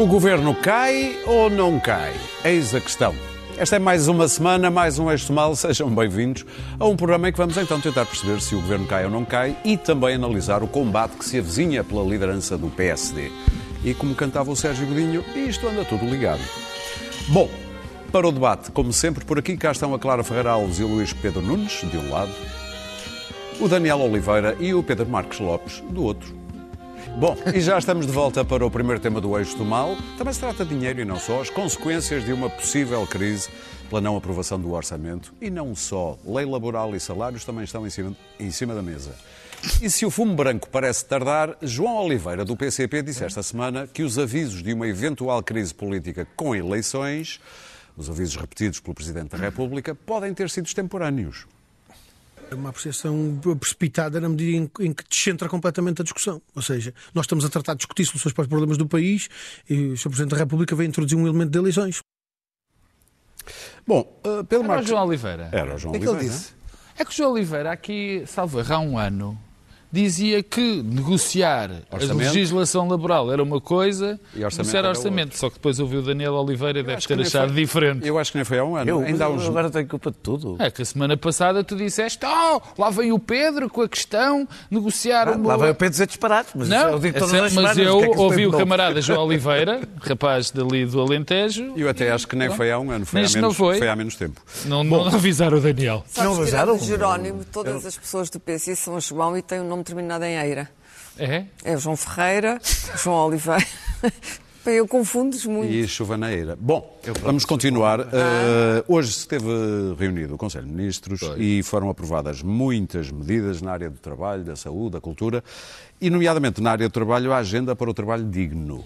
O governo cai ou não cai? Eis a questão. Esta é mais uma semana, mais um Eixo Mal. Sejam bem-vindos a um programa em que vamos então tentar perceber se o governo cai ou não cai e também analisar o combate que se avizinha pela liderança do PSD. E como cantava o Sérgio Godinho, isto anda tudo ligado. Bom, para o debate, como sempre, por aqui cá estão a Clara Ferreira Alves e o Luís Pedro Nunes, de um lado, o Daniel Oliveira e o Pedro Marques Lopes, do outro. Bom, e já estamos de volta para o primeiro tema do Eixo do Mal. Também se trata de dinheiro e não só, as consequências de uma possível crise pela não aprovação do orçamento. E não só, lei laboral e salários também estão em cima, em cima da mesa. E se o fumo branco parece tardar, João Oliveira, do PCP, disse esta semana que os avisos de uma eventual crise política com eleições, os avisos repetidos pelo Presidente da República, podem ter sido extemporâneos. É uma apreciação precipitada na medida em, em que descentra completamente a discussão. Ou seja, nós estamos a tratar de discutir soluções para os problemas do país e o Sr. Presidente da República veio introduzir um elemento de eleições. Bom, uh, pelo Era Marcos... o João Oliveira. Era o João O que é que Oliveira. ele disse? É que o João Oliveira, aqui, salvo erro, há um ano, dizia que negociar Orçamento. a legislação laboral era uma coisa, E orçamento negociar era orçamento. Só que depois ouviu o Daniel Oliveira e deve ter achado foi- diferente. Eu acho que nem foi há um ano. Eu, Ainda há uns... agora tenho culpa de tudo. É que a semana passada tu disseste, oh, lá vem o Pedro com a questão, negociar Ah, o lá vai o Pedro dizer disparates, mas Não, eu digo todas é as sempre- mas eu o que é que ouvi o camarada João Oliveira, rapaz dali do Alentejo, Eu até acho que nem foi há um ano, foi, há Mas não menos, foi. há menos tempo. não, não avisaram o Daniel. Não Sabes, o Jerónimo, todas as pessoas do PC são João e têm um nome terminado em Eira. É? É o João Ferreira, João Oliveira. Bem, eu confundo-os muito. E chuvaneira. Bom, vamos continuar. Uh, hoje se esteve reunido o Conselho de Ministros e foram aprovadas muitas medidas na área do trabalho, da saúde, da cultura e, nomeadamente, na área do trabalho, a agenda para o trabalho digno.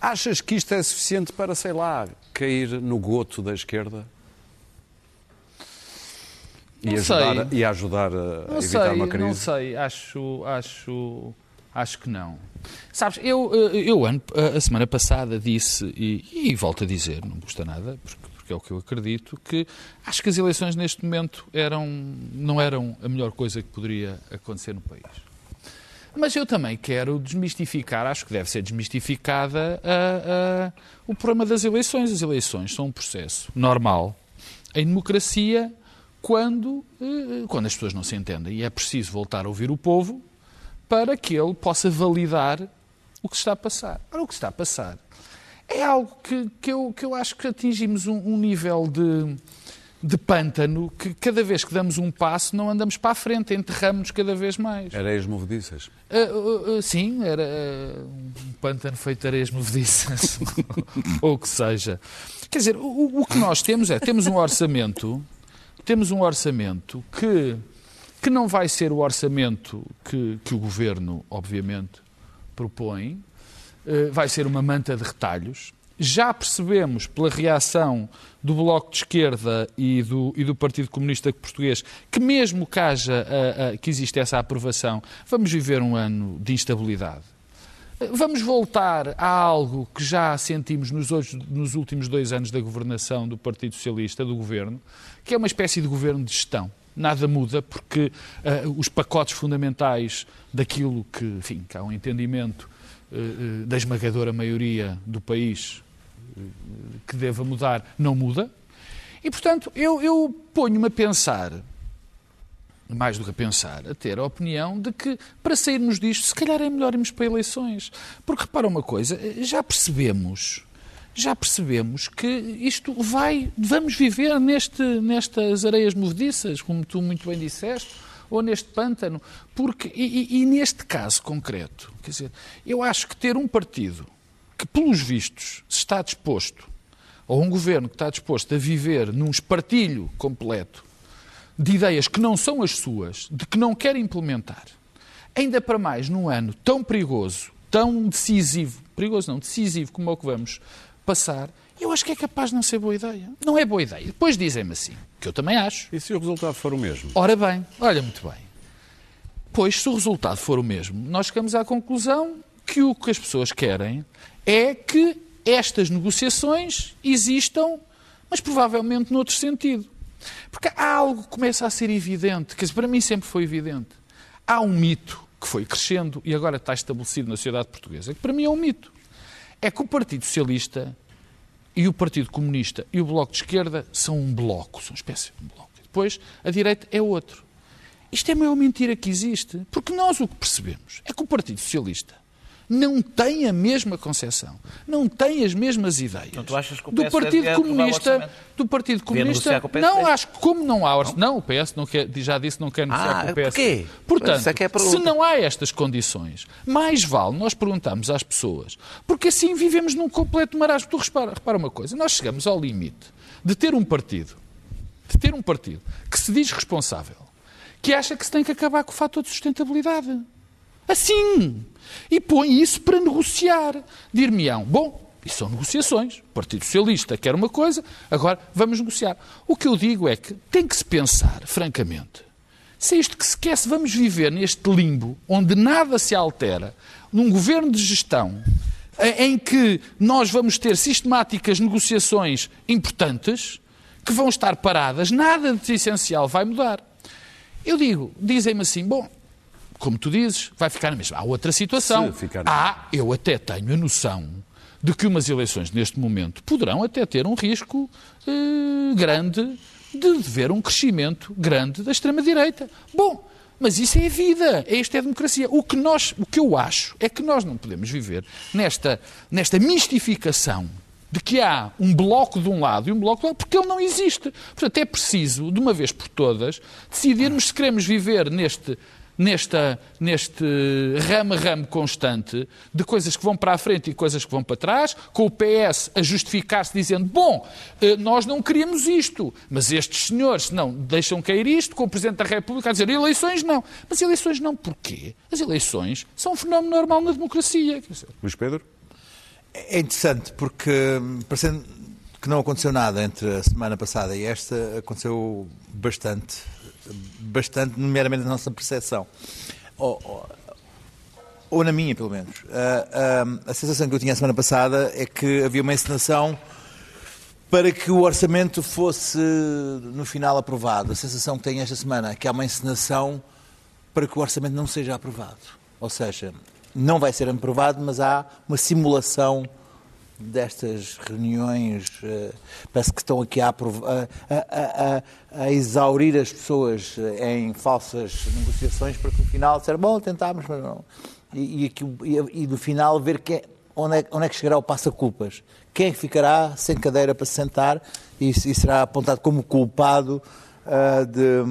Achas que isto é suficiente para, sei lá, cair no goto da esquerda? E Não ajudar, sei. e ajudar a Não evitar sei, uma crise? não sei, acho, acho, acho que não. Sabes, eu, eh, eu ano- a semana passada disse, e, e volto a dizer, não me custa nada, porque, porque é o que eu acredito, que acho que as eleições neste momento eram, não eram a melhor coisa que poderia acontecer no país. Mas eu também quero desmistificar, acho que deve ser desmistificada a- a- o problema das eleições. As eleições são um processo normal em democracia quando, eh, quando as pessoas não se entendem. E é preciso voltar a ouvir o povo para que ele possa validar o que está a passar. Ora, o que está a passar é algo que, que, eu, que eu acho que atingimos um, um nível de, de pântano que cada vez que damos um passo não andamos para a frente, enterramos-nos cada vez mais. Areias movediças. Ah, ah, ah, sim, era um pântano feito de areias movediças, ou o que seja. Quer dizer, o, o que nós temos é, temos um orçamento, temos um orçamento que, que não vai ser o orçamento que, que o Governo, obviamente, propõe, eh, vai ser uma manta de retalhos. Já percebemos pela reação do Bloco de Esquerda e do, e do Partido Comunista Português que mesmo que haja, ah, ah, que existe essa aprovação, vamos viver um ano de instabilidade. Vamos voltar a algo que já sentimos nos, nos últimos dois anos da governação do Partido Socialista, do Governo, que é uma espécie de governo de gestão. Nada muda porque ah, os pacotes fundamentais daquilo que, enfim, que há um entendimento eh, da esmagadora maioria do país eh, que deva mudar, não muda. E, portanto, eu, eu ponho-me a pensar, mais do que a pensar, a ter a opinião de que, para sairmos disto, se calhar é melhor irmos para eleições. Porque, repara uma coisa, já percebemos, já percebemos que isto vai, vamos viver neste, nestas areias movediças, como tu muito bem disseste, ou neste pântano, porque, e, e- neste caso concreto, quer dizer, eu acho que ter um partido que, pelos vistos, está disposto, ou um governo que está disposto a viver num espartilho completo de ideias que não são as suas, de que não quer implementar, ainda para mais num ano tão perigoso, tão decisivo, perigoso não, decisivo como é o que vamos passar, eu acho que é capaz de não ser boa ideia. Não é boa ideia. Depois dizem-me assim, que eu também acho. E se o resultado for o mesmo? Ora bem, olha muito bem. Pois, se o resultado for o mesmo, nós chegamos à conclusão que o que as pessoas querem é que estas negociações existam, mas provavelmente noutro sentido. Porque há algo que começa a ser evidente, que para mim sempre foi evidente. Há um mito que foi crescendo e agora está estabelecido na sociedade portuguesa, que para mim é um mito. é que o Partido Socialista e o Partido Comunista e o Bloco de Esquerda são um bloco, são uma espécie de um bloco. Depois, a direita é outro. Isto é a maior mentira que existe, porque nós o que percebemos é que o Partido Socialista não tem a mesma concepção, não tem as mesmas ideias Então tu achas que o do Partido o Comunista, do Partido Comunista. com? Não, acho que como não há orçamento, não? o PS não quer, já disse não quer negociar Ah, com o PS. porquê? Portanto, é é se não há estas condições, mais vale nós perguntarmos às pessoas, porque assim vivemos num completo marasmo. Tu repara, repara uma coisa, nós chegamos ao limite de ter um partido, de ter um partido que se diz responsável, que acha que se tem que acabar com o fator de sustentabilidade. Assim. E põe isso para negociar. Dir-me-ão, bom, isso são negociações. O Partido Socialista quer uma coisa, agora vamos negociar. O que eu digo é que tem que se pensar, francamente, se é isto que se quer, se vamos viver neste limbo onde nada se altera, num governo de gestão em em que nós vamos ter sistemáticas negociações importantes que vão estar paradas, nada de essencial vai mudar. Eu digo, dizem-me assim, bom, como tu dizes, vai ficar na mesma. Há outra situação. Há, eu até tenho a noção de que umas eleições neste momento poderão até ter um risco eh, grande de ver um crescimento grande da extrema-direita. Bom, mas isso é a vida, isto é a democracia. O que, nós, o que eu acho é que nós não podemos viver nesta, nesta mistificação de que há um bloco de um lado e um bloco do outro, porque ele não existe. Portanto, é preciso, de uma vez por todas, decidirmos se queremos viver neste, nesta, neste ramo-ramo constante de coisas que vão para a frente e coisas que vão para trás, com o PS a justificar-se dizendo, bom, eh, nós não queríamos isto, mas estes senhores não deixam cair isto, com o Presidente da República a dizer eleições não. Mas eleições não porquê? As eleições são um fenómeno normal na democracia. Luís Pedro? É interessante porque, hum, parecendo que não aconteceu nada entre a semana passada e esta, aconteceu bastante, bastante, nomeadamente na nossa percepção. Ou, ou- ou na minha, pelo menos. Ah, ah, a sensação que eu tinha a semana passada é que havia uma encenação para que o orçamento fosse, no final, aprovado. A sensação que tenho esta semana é que há uma encenação para que o orçamento não seja aprovado. Ou seja, não vai ser aprovado, mas há uma simulação destas reuniões. eh, parece que estão aqui a, a- a- a- exaurir as pessoas eh, em falsas negociações para que no final disser, bom, tentámos, mas não. E, e, no final ver que, onde, é, onde é que chegará o passa-culpas. Quem é ficará sem cadeira para se sentar e, e será apontado como culpado ah, de,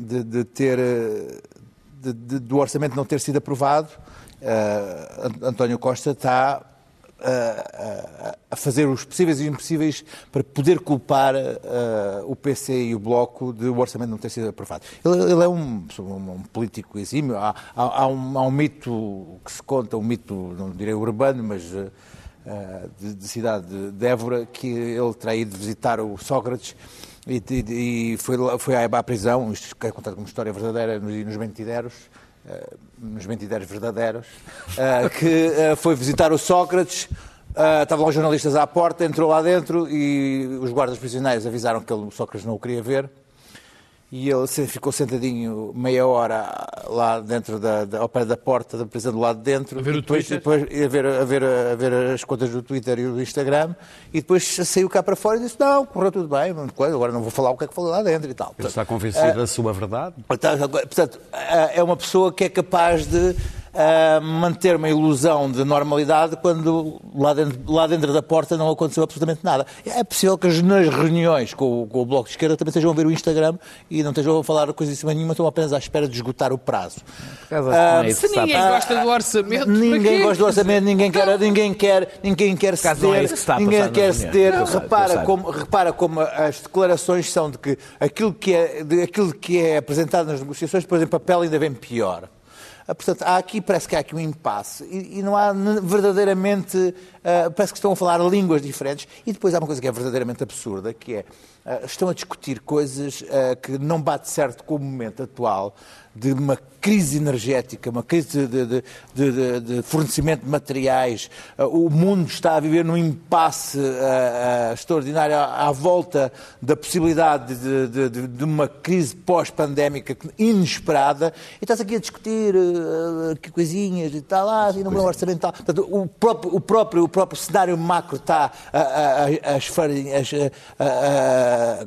de- de ter de- do orçamento não ter sido aprovado, Ant- António Costa está a, a fazer os possíveis e impossíveis para poder culpar eh, o PC e o Bloco de o orçamento não ter sido aprovado. Ele, ele é um, um- político exímio. Há, há- há um, há um mito que se conta, um mito, não direi urbano, mas eh, de, de cidade de- Évora, que ele terá ido visitar o Sócrates e, e- e foi, foi à, prisão, isto é contado como história verdadeira nos, nos Mentideros, nos Mentideros verdadeiros, eh, que eh, foi visitar o Sócrates, eh, estavam os jornalistas à porta, entrou lá dentro e os guardas prisioneiros avisaram que ele, o Sócrates não o queria ver. E ele ficou sentadinho meia hora lá dentro da, da- ao pé da porta da prisão do lado de dentro. A ver o depois, depois a, ver, a, ver, a ver as contas do Twitter e do Instagram. E depois saiu cá para fora e disse: Não, correu tudo bem, coisa, agora não vou falar o que é que falou lá dentro e tal. Ele está convencido da sua verdade? Portanto, portanto, é uma pessoa que é capaz de ah, manter uma ilusão de normalidade quando lá dentro, lá dentro da porta não aconteceu absolutamente nada. É possível que as- nas reuniões com, o- com o Bloco de Esquerda também estejam a ver o Instagram e não estejam a falar coisíssima nenhuma, estão apenas à espera de esgotar o prazo. Ah, é se a ninguém gosta do orçamento, para Ninguém gosta do orçamento, ninguém quer, ninguém quer, ninguém quer é ceder, a ninguém quer ceder. Não, repara, como, repara como as declarações são de que aquilo que é, de aquilo que é apresentado nas negociações, depois em papel ainda vem pior. Ah, Portanto, há aqui, parece que há aqui um impasse. E, e não há verdadeiramente, ah, parece que estão a falar línguas diferentes e depois há uma coisa que é verdadeiramente absurda, que é ah, estão a discutir coisas ah, que não bate certo com o momento atual de uma crise energética, uma crise de, de- de- de- fornecimento de materiais. O mundo está a viver num impasse extraordinário à, à volta da possibilidade de, uma crise pós-pandémica inesperada e está-se aqui a discutir que coisinhas e tal, ah, e não é orçamental. Portanto, o, próprio, o, próprio, próprio cenário macro está a, a, a, a esfar- a- a- a-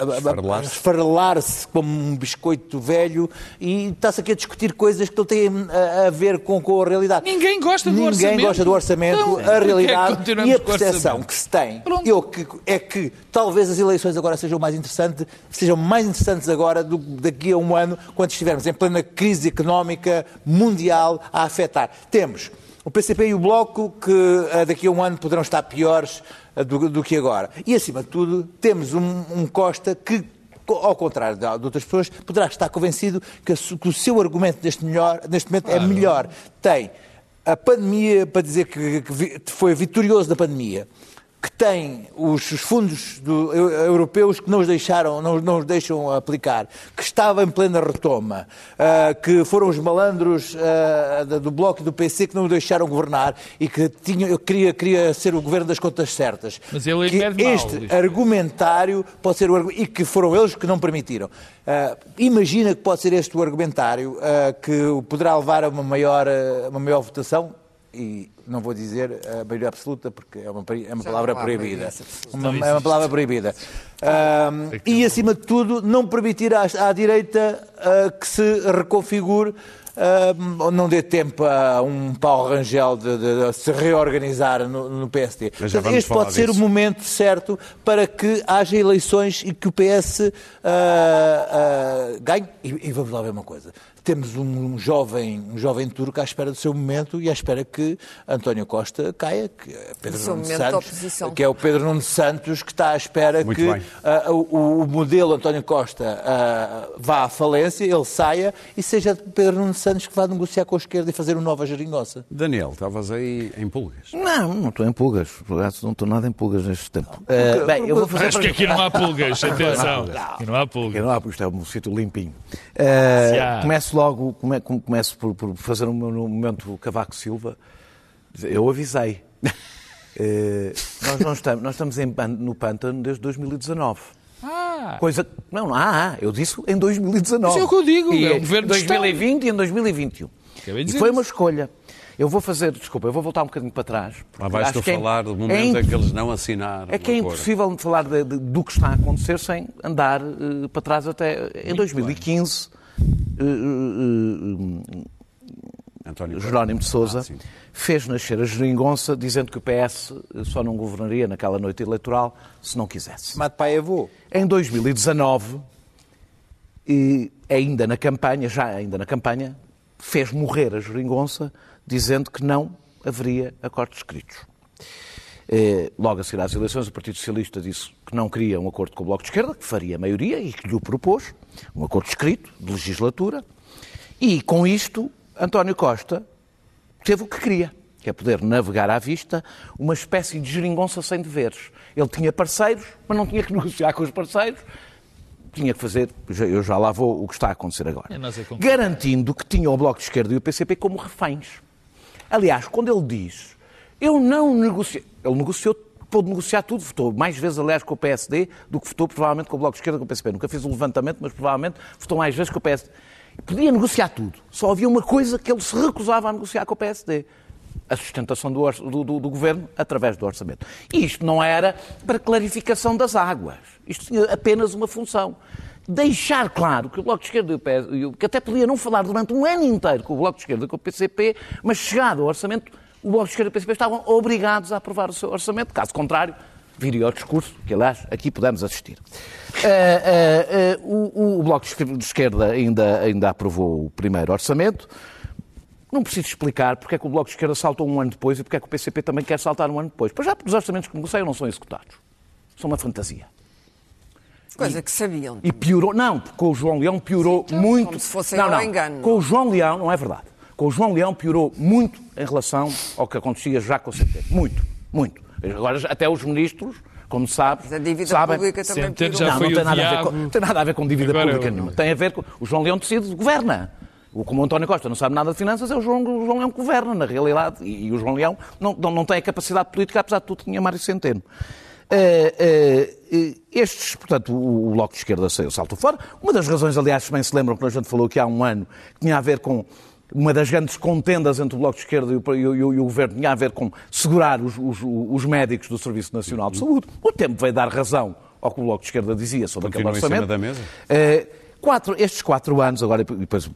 a- a- Esfarelar-se. como um biscoito velho e está-se aqui a discutir coisas que não têm a, a ver com, com a realidade. Ninguém gosta do Ninguém orçamento. gosta do orçamento, Então, a é realidade e a percepção que se tem Pronto. eu, que, é que talvez as eleições agora sejam mais interessantes, sejam mais interessantes agora do que daqui a um ano, quando estivermos em plena crise económica mundial a afetar. Temos o PCP e o Bloco que eh, daqui a um ano poderão estar piores eh, do, do que agora. E, acima de tudo, temos um, um Costa que ao contrário de outras pessoas, poderá estar convencido que, que o seu argumento neste, melhor, neste momento é melhor. Tem a pandemia para dizer que, que foi vitorioso da pandemia, que tem os, os fundos do- eu- europeus que não os deixaram, não, não os deixam aplicar, que estava em plena retoma, ah, que foram os malandros da- do Bloco e do PC que não o deixaram governar e que tinha, eu queria, queria ser o governo das contas certas. Mas ele que impede mal, este Luís. argumentário pode ser o e que foram eles que não permitiram. Ah, imagina que pode ser este o argumentário que poderá levar a uma maior, uma maior votação e não vou dizer a maioria absoluta porque é uma, é uma palavra proibida. Uma, é uma palavra proibida. Ah, e acima de tudo não permitir à, à direita ah, que se reconfigure ou não dê tempo a um pau rangel de, de- de se reorganizar no, no PSD. Portanto, este pode ser o momento certo para que haja eleições e que o PS ah, ah, ganhe. E, e vamos lá ver uma coisa. Temos um, jovem, um jovem turco à espera do seu momento e à espera que António Costa caia, que é Pedro Nuno Santos, que é o Pedro Nuno Santos que está à espera Muito que ah, o, o modelo António Costa ah, vá à falência, ele saia e seja Pedro Nuno Santos que vá negociar com a esquerda e fazer uma nova geringonça. Daniel, estavas aí em pulgas. Não, não estou em pulgas. Por acaso não estou nada em pulgas neste tempo. Eh, bem, eu vou fazer. Acho que aqui não há pulgas, atenção. Aqui não há pulgas. não há, isto é um sítio limpinho. Se há. Começo logo, come- come- começo por, por fazer um no momento Cavaco Silva. Eu avisei. Eh, nós, não estamos, nós estamos em no pântano desde 2019. Ah, Coisa. Não, não há, eu disse em 2019. Isso é o que eu digo, E é um governo de Em 2020 e em 2021. Acabei de E foi isso. uma escolha. Eu vou fazer, desculpa, eu vou voltar um bocadinho para trás. porque Lá vais acho tu que é- falar do é momento em imp- que eles não assinaram. é que é o impossível falar de- de- do que está a acontecer sem andar eh, para trás até em 2015. eh, eh, António eh, Costa. Jerónimo de Sousa Ah, fez nascer a geringonça dizendo que o PS só não governaria naquela noite eleitoral se não quisesse. Mate pai avô. Em 2019, e ainda na campanha, já ainda na campanha, fez morrer a geringonça dizendo que não haveria acordos escritos. Eh, Logo a seguir às eleições, o Partido Socialista disse que não queria um acordo com o Bloco de Esquerda, que faria maioria e que lhe o propôs, um acordo escrito, de legislatura, e com isto, António Costa teve o que queria, que é poder navegar à vista uma espécie de geringonça sem deveres. Ele tinha parceiros, mas não tinha que negociar com os parceiros, tinha que fazer, eu já lá vou o que está a acontecer agora, É, é garantindo que tinha o Bloco de Esquerda e o PCP como reféns. Aliás, quando ele diz, eu não negociei, ele negociou, pôde negociar tudo, votou mais vezes, aliás, com o PSD do que votou provavelmente com o Bloco de Esquerda com o PCP. Nunca fez o levantamento, mas provavelmente votou mais vezes com o PSD. Podia negociar tudo. Só havia uma coisa que ele se recusava a negociar com o PSD. A sustentação do, do- do- do governo através do orçamento. E isto não era para clarificação das águas. Isto tinha apenas uma função. Deixar claro que o Bloco de Esquerda e o PS, o- que até podia não falar durante um ano inteiro com o Bloco de Esquerda e com o PCP, mas chegado ao orçamento, o Bloco de Esquerda e o PCP estavam obrigados a aprovar o seu orçamento. Caso contrário, viria ao discurso, que aliás aqui pudemos assistir. Ah, ah, ah, o, o Bloco de Esquerda- ainda, ainda aprovou o primeiro orçamento. Não preciso explicar porque é que o Bloco de Esquerda saltou um ano depois e porque é que o PCP também quer saltar um ano depois. Pois já porque os orçamentos que negociam não são executados. São uma fantasia. Coisa que sabiam. E piorou, não, porque com o João Leão piorou muito. como se fosse não, não. engano. Com o João Leão, não é verdade. Com o João Leão piorou muito em relação ao que acontecia já com o CP. Muito, muito. Agora até os ministros como sabes, Mas a dívida sabem, pública também Centeno já não, não tem nada, a ver diabo. com, tem nada a ver com dívida Agora pública eu- nenhuma. Tem a ver com. O João Leão decide, governa. O- Como o António Costa não sabe nada de finanças, é o João, o João Leão que governa, na realidade. E, e o João Leão não, não, não tem a capacidade política, apesar de tudo, que tinha Mário Centeno. Eh, eh, estes, portanto, o, o Bloco de Esquerda saiu- saltou fora. Uma das razões, aliás, se bem se lembram, que a gente falou aqui há um ano, que tinha a ver com uma das grandes contendas entre o Bloco de Esquerda e o, e o- e o Governo, tinha a ver com segurar os, os- os médicos do Serviço Nacional de Saúde. O tempo veio dar razão ao que o Bloco de Esquerda dizia sobre Continua aquele em cima orçamento. da mesa? Eh, quatro, estes quatro anos, agora, e depois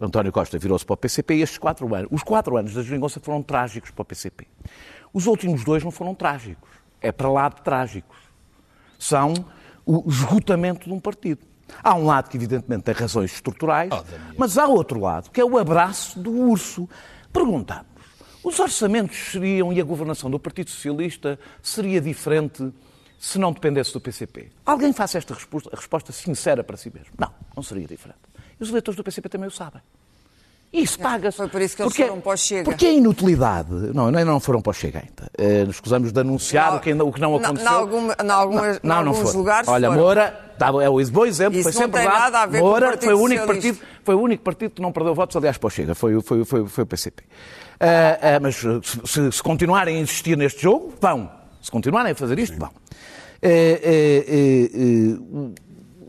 António Costa virou-se para o PCP e estes quatro anos, os quatro anos da geringonça foram trágicos para o PCP. Os últimos dois não foram trágicos. É para lá de trágicos. São o esgotamento de um partido. Há um lado que, evidentemente, tem razões estruturais, mas há outro lado, que é o abraço do urso. Perguntamos, os orçamentos seriam e a governação do Partido Socialista seria diferente se não dependesse do PCP? Alguém faça esta resposta, resposta sincera para si mesmo. Não, não seria diferente. E os eleitores do PCP também o sabem. Isso paga-se. Foi por isso que eles Porque- foram para o Chega. Porque a inutilidade. Não, ainda não foram para o Chega ainda. Eh, nos escusamos de anunciar Não, o que, o que não aconteceu. na alguma- na algumas- não, não alguns foram. lugares Olha, foram. Moura tá, é o bom exemplo. Isso foi não sempre tem lá. nada a ver com o Moura Partido foi o único partido, foi o único partido que não perdeu votos, aliás, para o Chega. Foi, foi, foi, foi o PCP. Ah, ah, mas se, se- continuarem a insistir neste jogo, vão. Se continuarem a fazer isto, vão. Eh, eh, eh,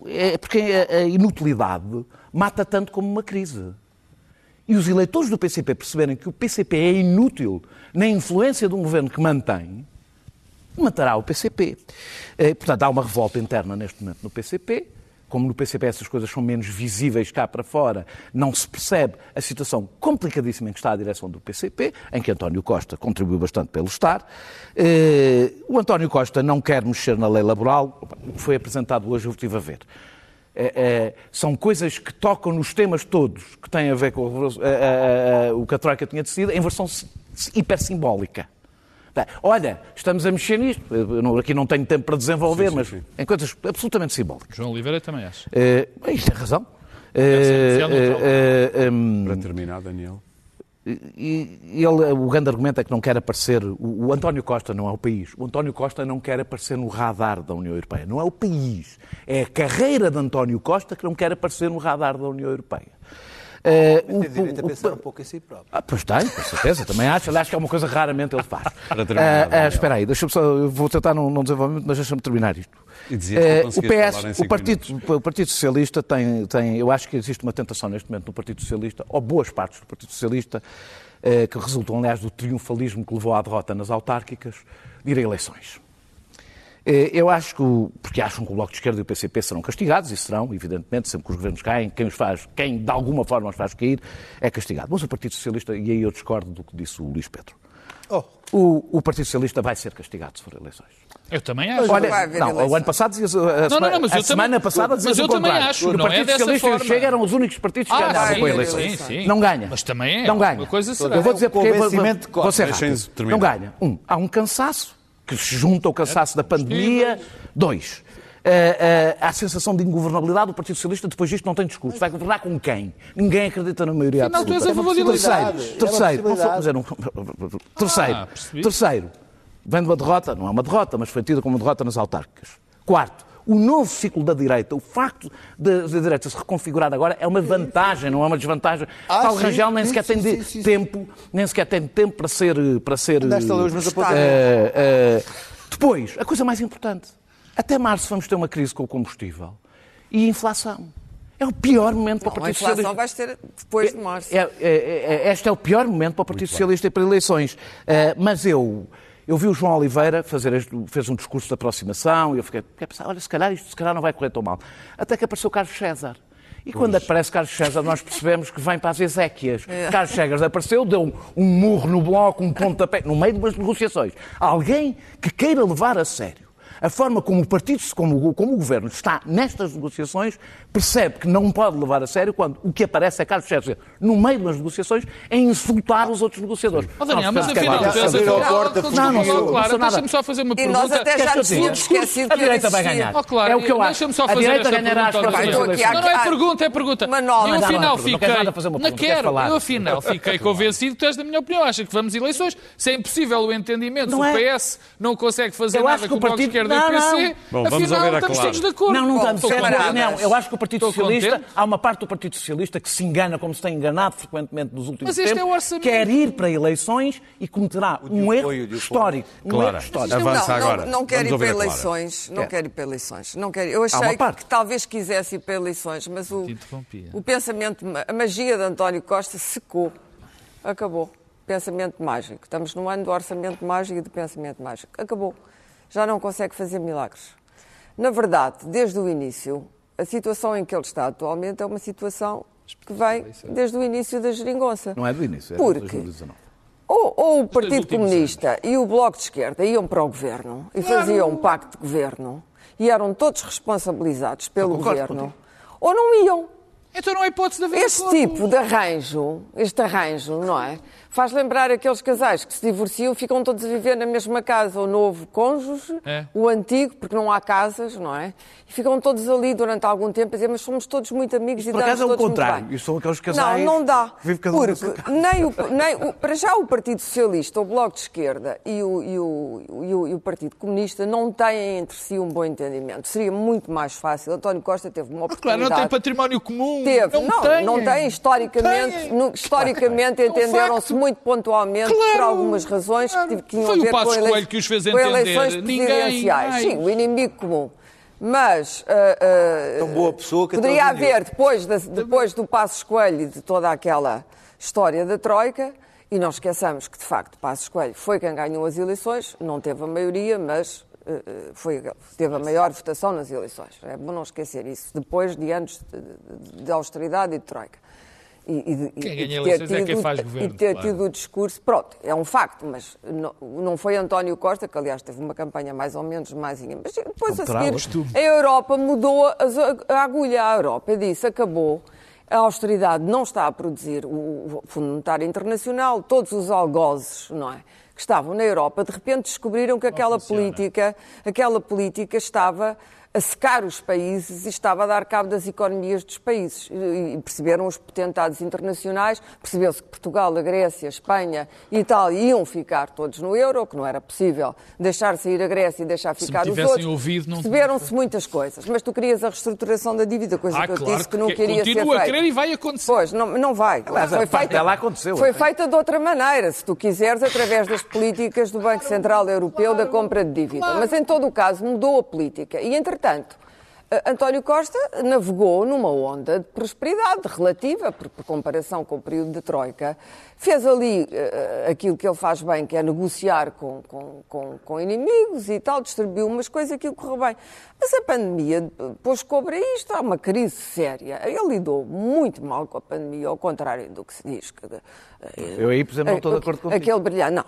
eh, é porque a a inutilidade mata tanto como uma crise. E os eleitores do PCP perceberem que o PCP é inútil na influência de um governo que mantém, matará o PCP. Eh, Portanto, há uma revolta interna neste momento no PCP. Como no PCP essas coisas são menos visíveis cá para fora, não se percebe a situação complicadíssima em que está a direção do PCP, em que António Costa contribuiu bastante pelo estar. Eh, O António Costa não quer mexer na lei laboral. Foi apresentado hoje eu estive a ver. É, é, são coisas que tocam nos temas todos que têm a ver com a revolução- a- a- a- o que a Troika tinha decidido em versão si- hipersimbólica. Olha, estamos a mexer nisto. Não- aqui não tenho tempo para desenvolver, sim, mas sim. em coisas absolutamente simbólicas. João Oliveira também acha. Tem razão. ser Eh, demasiado neutral. eh, eh, hum, Para terminar, Daniel. E ele, o grande argumento é que não quer aparecer. O, o António Costa não é o país. O António Costa não quer aparecer no radar da União Europeia. Não é o país. É a carreira de António Costa que não quer aparecer no radar da União Europeia. Eh, o- Tem direito a o- pensar o- um pouco em si próprio. ah, pois tem, com certeza, também acho. Aliás, que é uma coisa que raramente ele faz. Para terminar, Ah, ah, Daniel. espera aí, deixa-me só, eu vou tentar não, não desenvolver muito, mas deixa-me terminar isto. Eh, o PS, o partido, o partido Socialista tem, tem, eu acho que existe uma tentação neste momento no Partido Socialista, ou boas partes do Partido Socialista, eh, que resultam, aliás, do triunfalismo que levou à derrota nas autárquicas, de ir a eleições. Eh, Eu acho que, o- porque acham que o Bloco de Esquerda e o PCP serão castigados, e serão, evidentemente, sempre que os governos caem, quem os faz, quem de alguma forma os faz cair, é castigado. Mas o Partido Socialista, e aí eu discordo do que disse o Luís Pedro, Oh, o, o Partido Socialista vai ser castigado se for eleições. Eu também acho. vai Olha, não, o ano passado dizias, a, não, semana, não, mas a eu semana também- passada mas dizias eu o também acho, que o não é Partido dessa Socialista e o. Chega eram os únicos partidos que Ah, ganhavam com a haver eleição. eleições. Sim, sim. Não ganha. Mas também é. Não ganha. Uma coisa será. Eu vou dizer É o porque terminar. Não ganha. Um, há um cansaço que se junta ao cansaço da pandemia. Dois, eh, eh, há a sensação de ingovernabilidade. O Partido Socialista, depois disto, não tem discurso. Vai governar com quem? Ninguém acredita na maioria Afinal, tu és absoluta. a favor de Terceiro, terceiro, É uma não sou- mas eu não- terceiro, Ah, terceiro, vem de uma derrota, não é uma derrota, mas foi tida como uma derrota nas autárquicas. Quarto, o novo ciclo da direita, o facto da direita se reconfigurar agora é uma vantagem, não é uma desvantagem. Ah, Paulo sim, Rangel nem sim, sequer sim, tem de- sim, tempo, nem sequer tem tempo para ser para ser Desta luz apontamentos. eh, eh, depois, a coisa mais importante, até março vamos ter uma crise com o combustível e inflação. É o pior momento para o Não, a Partido inflação Socialista. vai ser depois de março. É, é, é, este é o pior momento para o Partido Socialista ir para eleições. Eh, mas eu, eu vi o João Oliveira fazer, fez um discurso de aproximação e eu fiquei, fiquei a pensar, olha, se calhar isto se calhar não vai correr tão mal. Até que apareceu Carlos César. E quando aparece Carlos César, nós percebemos que vem para as Ezequias. Carlos César apareceu, deu um, um murro no bloco, um pontapé, no meio de umas negociações. Alguém que queira levar a sério a forma como o partido, como, o- como o governo está nestas negociações, percebe que não pode levar a sério quando o que aparece é Carlos César, no meio das negociações, é insultar os outros negociadores. Oh, Daniel, mas afinal, não, não não nada. deixa-me só fazer uma E pergunta. nós até já nos tínhamos esquecido A direita vai ganhar. Oh, claro, É o que eu acho. Deixa-me só A fazer direita esta ganhará as pergunta Não, é pergunta, é pergunta. Eu Não, não, afinal fiquei. Não quero. Eu afinal fiquei convencido que tu és da minha opinião. Acha que vamos eleições. Se é impossível o entendimento, se o. PS não consegue fazer Eu nada acho que com o Bloco de Esquerda Não, não. PC, Bom, vamos afinal a estamos todos de acordo. Não, não estamos. contente. não, eu acho que o Partido Estou Socialista, contente. há uma parte do Partido Socialista que se engana, como se tem enganado frequentemente nos últimos Mas este tempos, é quer ir para eleições e cometerá um erro histórico. Um Clara, erro histórico. avança não, agora. Não, não quero Vamos ir para eleições. Não Quer. quero ir para eleições. Não quero. Eu achei que talvez quisesse ir para eleições, mas o, o pensamento, a magia de António Costa secou. Acabou. Pensamento mágico. Estamos no ano do orçamento mágico e do pensamento mágico. Acabou. Já não consegue fazer milagres. Na verdade, desde o início, a situação em que ele está atualmente é uma situação que vem desde o início da geringonça. Não é do início, é de Porque 2019. ou, ou o Partido Comunista e o Bloco de Esquerda iam para o governo e faziam um pacto de governo e eram todos responsabilizados pelo governo, ou não iam. Então não há hipótese de haver Este acordo. tipo de arranjo, este arranjo, não é? Faz lembrar aqueles casais que se divorciam, ficam todos a viver na mesma casa, o novo cônjuge, É. o antigo, porque não há casas, não é? E ficam todos ali durante algum tempo a dizer, mas somos todos muito amigos e por acaso damos é o todos contrário. bem." E são aqueles casais Não, não dá. que porque nem o, nem o- para já o Partido Socialista, o Bloco de Esquerda e o, e o- e o- e o Partido Comunista não têm entre si um bom entendimento. Seria muito mais fácil. António Costa teve uma Ah, Claro, oportunidade. não tem património comum. Teve, não, tem. não tem. Historicamente, historicamente entenderam-se muito pontualmente Claro, por algumas razões claro. que, tive- que tinham Foi a o ver Passos com, Coelho que os fez com eleições Ninguém presidenciais. mais. Sim, o inimigo comum. Mas ah, Tão boa pessoa que poderia haver, depois, da- depois do Passos Coelho e de toda aquela história da Troika, e não esqueçamos que, de facto, Passos Coelho foi quem ganhou as eleições, não teve a maioria, mas foi, teve a maior votação nas eleições. É bom não esquecer isso, depois de anos de, de- de austeridade e de Troika. E, e de- Quem e ganha eleições é tido- quem faz E governo, de ter claro. tido o discurso, pronto, é um facto, mas não, não foi António Costa, que aliás teve uma campanha mais ou menos maisinha, mas depois a Como terá seguir a Europa mudou as- a agulha à Europa e disse, acabou, a austeridade não está a produzir o o Fundo Monetário Internacional, todos os algozes, não é? Que estavam na Europa, de repente descobriram que aquela política, aquela política estava a secar os países e estava a dar cabo das economias dos países. E perceberam os potentados internacionais, percebeu-se que Portugal, a Grécia, a Espanha e Itália iam ficar todos no euro, que não era possível deixar sair a Grécia e deixar ficar os tivessem outros. ouvido, não- Perceberam-se muitas coisas, mas tu querias a reestruturação da dívida, coisa Ah, que eu claro disse que não que queria ser continua a feita. querer e vai acontecer. Pois, não, não vai. Aliás, a parte dela aconteceu, Foi até. feita de outra maneira, se tu quiseres, através das políticas do Banco Central Europeu da compra de dívida. Mas, em todo o caso, mudou a política. E, entretanto, eh, António Costa navegou numa onda de prosperidade relativa, por, por comparação com o período de Troika. Fez ali eh, aquilo que ele faz bem, que é negociar com, com, com, com inimigos e tal, distribuiu umas coisas aquilo correu bem. Mas a pandemia eh, pôs cobre a isto, há uma crise séria. Ele lidou muito mal com a pandemia, ao contrário do que se diz. Que, eh, Eu aí, por exemplo, não estou de acordo contigo. Aquele brilhar, não,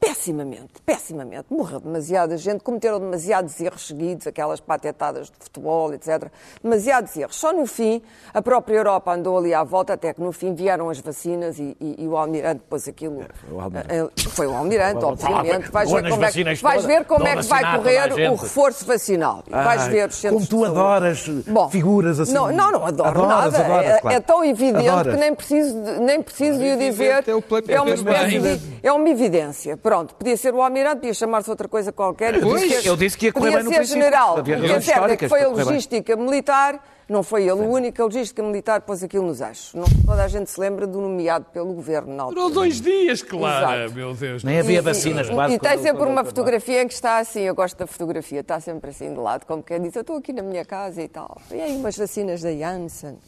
pessimamente, pessimamente. Morreu demasiada gente, cometeram demasiados erros seguidos, aquelas patetadas de futebol, etc. Demasiados erros. Só no fim, a própria Europa andou ali à volta, até que no fim vieram as vacinas e, e- e o Almirante pôs aquilo. foi o Almirante. Eh, Foi o Almirante, obviamente. Vais ver como é, vais ver como é que vai toda a correr o reforço vacinal. Vais Ai, ver os centros como tu adoras Bom, figuras assim. Não, não, não adoro Adoras, nada. adoras, é, claro. é tão evidente Adoras. que nem preciso, de- nem preciso de o dizer. é É uma espécie de, é uma evidência. Pronto, podia ser o Almirante, podia chamar-se outra coisa qualquer. Eu podia disse- ser- eu disse que ia correr podia bem no ser princípio. general. O razões que é é que foi a logística militar, não foi ele o único, a logística militar pôs aquilo nos eixos. Não, toda a gente se lembra do nomeado pelo governo na altura. Durou dois dias, Clara, Exato. meu Deus. Nem havia E- vacinas e, quase e tem sempre uma fotografia em que está assim, eu gosto da fotografia, está sempre assim de lado, como quem diz, eu estou aqui na minha casa e tal. E aí umas vacinas da Janssen.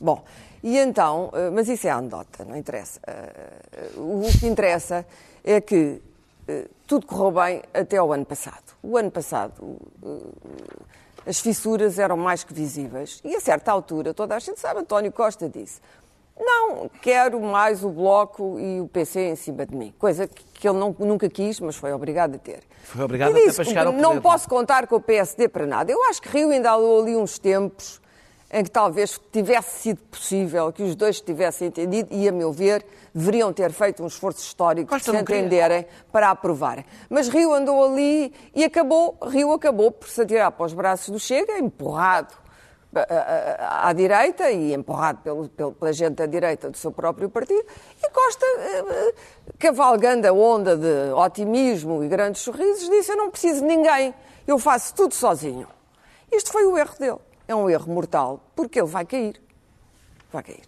Bom, e então, eh, mas isso é anedota, não interessa. Eh, O que interessa é que eh, tudo correu bem até ao ano passado. O ano passado eh, as fissuras eram mais que visíveis e a certa altura, toda a gente sabe, António Costa disse, Não, quero mais o Bloco e o PC em cima de mim. Coisa que ele não- nunca quis, mas foi obrigado a ter. Foi obrigado E até disse para que chegar ao Não poder, posso contar com o PSD para nada. Eu acho que Rio ainda há ali uns tempos em que talvez tivesse sido possível que os dois tivessem entendido e, a meu ver, deveriam ter feito um esforço histórico Costa de se não queria. entenderem para aprovarem. Mas Rio andou ali e acabou, Rio acabou por se atirar para os braços do Chega, empurrado a- a- à direita e empurrado pelo- pelo- pela gente da direita do seu próprio partido, e Costa, eh, eh, cavalgando a onda de otimismo e grandes sorrisos, disse: Eu não preciso de ninguém, eu faço tudo sozinho. Isto foi o erro dele. É um erro mortal, porque ele vai cair. Vai cair.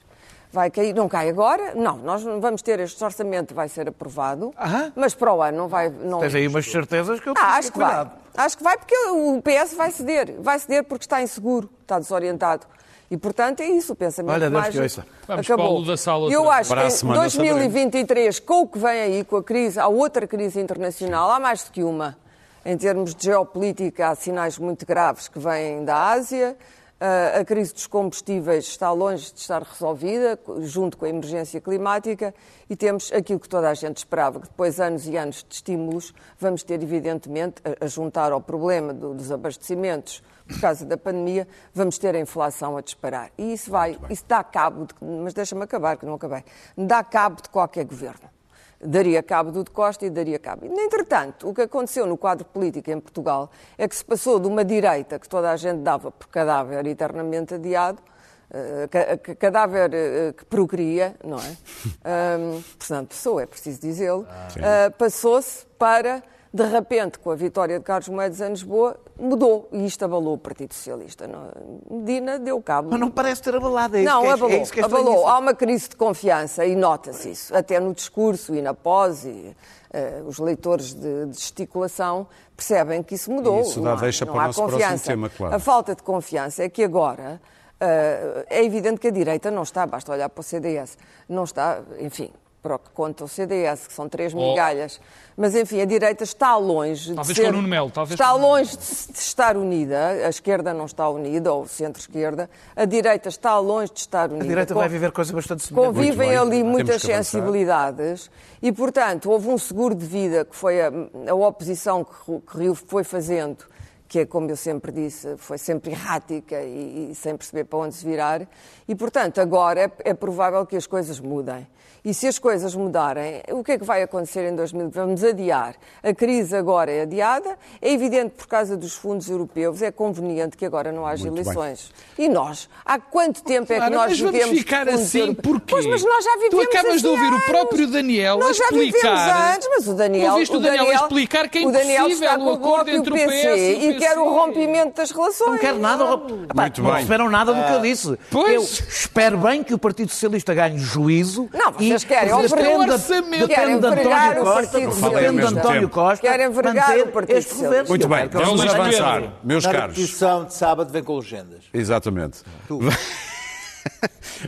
Vai cair, não cai agora, não, nós não vamos ter este orçamento, vai ser aprovado, Aham. mas para o ano não vai. Não... Tens aí umas certezas que eu Ah, acho que vai. Acho que vai porque o PS vai ceder. Vai ceder porque está inseguro, está desorientado. E, portanto, é isso o pensamento Olha, Deus que ouça. Vamos acabou. Da Sala Eu acho que em semana 2023, com o que vem aí, com a crise, há outra crise internacional, há mais do que uma. Em termos de geopolítica, há sinais muito graves que vêm da Ásia. Ah, A crise dos combustíveis está longe de estar resolvida, junto com a emergência climática, e temos aquilo que toda a gente esperava, que depois anos e anos de estímulos, vamos ter, evidentemente, a- juntar ao problema do- dos abastecimentos por causa da pandemia, vamos ter a inflação a disparar. E isso vai, isso dá cabo, de, mas deixa-me acabar, que não acabei, dá cabo de qualquer governo. Daria cabo do de Costa e daria cabo. Entretanto, o que aconteceu no quadro político em Portugal é que se passou de uma direita que toda a gente dava por cadáver eternamente adiado, ca- cadáver eh, que procria, não é? Ahm, portanto, pessoa, é preciso dizê-lo, ah, passou-se para, de repente, com a vitória de Carlos Moedas em Lisboa, mudou e isto abalou o Partido Socialista. é? Medina deu cabo. Mas não parece ter abalado. É isso Não, que é, abalou. é isso que é abalou. Há uma crise de confiança e nota-se isso, até no discurso e na pós. E, eh, os leitores de, de gesticulação percebem que isso mudou. Isso dá Não deixa não para o nosso próximo confiança. tema, claro. A falta de confiança é que agora eh, é evidente que a direita não está, basta olhar para o CDS, não está, enfim, para o que conta o CDS, que são três Oh. migalhas, mas enfim, a direita está longe Talvez de ser, com o Nuno Melo, talvez está longe de, de estar unida, a esquerda não está unida, ou centro-esquerda, a direita está longe de estar unida. A direita Com- vai viver coisas bastante semelhantes. Convivem bem. ali muitas sensibilidades e, portanto, houve um seguro de vida que foi a, a oposição que, que Rio foi fazendo, que é, como eu sempre disse, foi sempre errática e, e sem perceber para onde se virar. E, portanto, agora é, é provável que as coisas mudem. E se as coisas mudarem, o que é que vai acontecer em 2020? Vamos adiar. A crise agora é adiada. É evidente, por causa dos fundos europeus, é conveniente que agora não haja Muito bem. eleições. E nós? Há quanto tempo é que Claro, nós mas vamos vivemos ficar fundos assim europeus? porquê? Pois, mas nós já Tu vivemos acabas de assim ouvir o anos. próprio Daniel a Nós já vivemos explicar. antes, mas o Daniel, Ouviste o Daniel a explicar que é o Daniel impossível está o acordo entre o PS e o PC. Quer o rompimento das relações. Não quero nada. Muito não bem. receberam nada do que eu disse. Pois. Eu espero bem que o Partido Socialista ganhe juízo. Não, vocês e querem oferecer um depende Querem de António o Costa, Partido Socialista. depende de António. Costa. Querem vergar o Partido. Socialista. Muito bem, vamos avançar. Meus caros. repetição de sábado vem com legendas. Exatamente.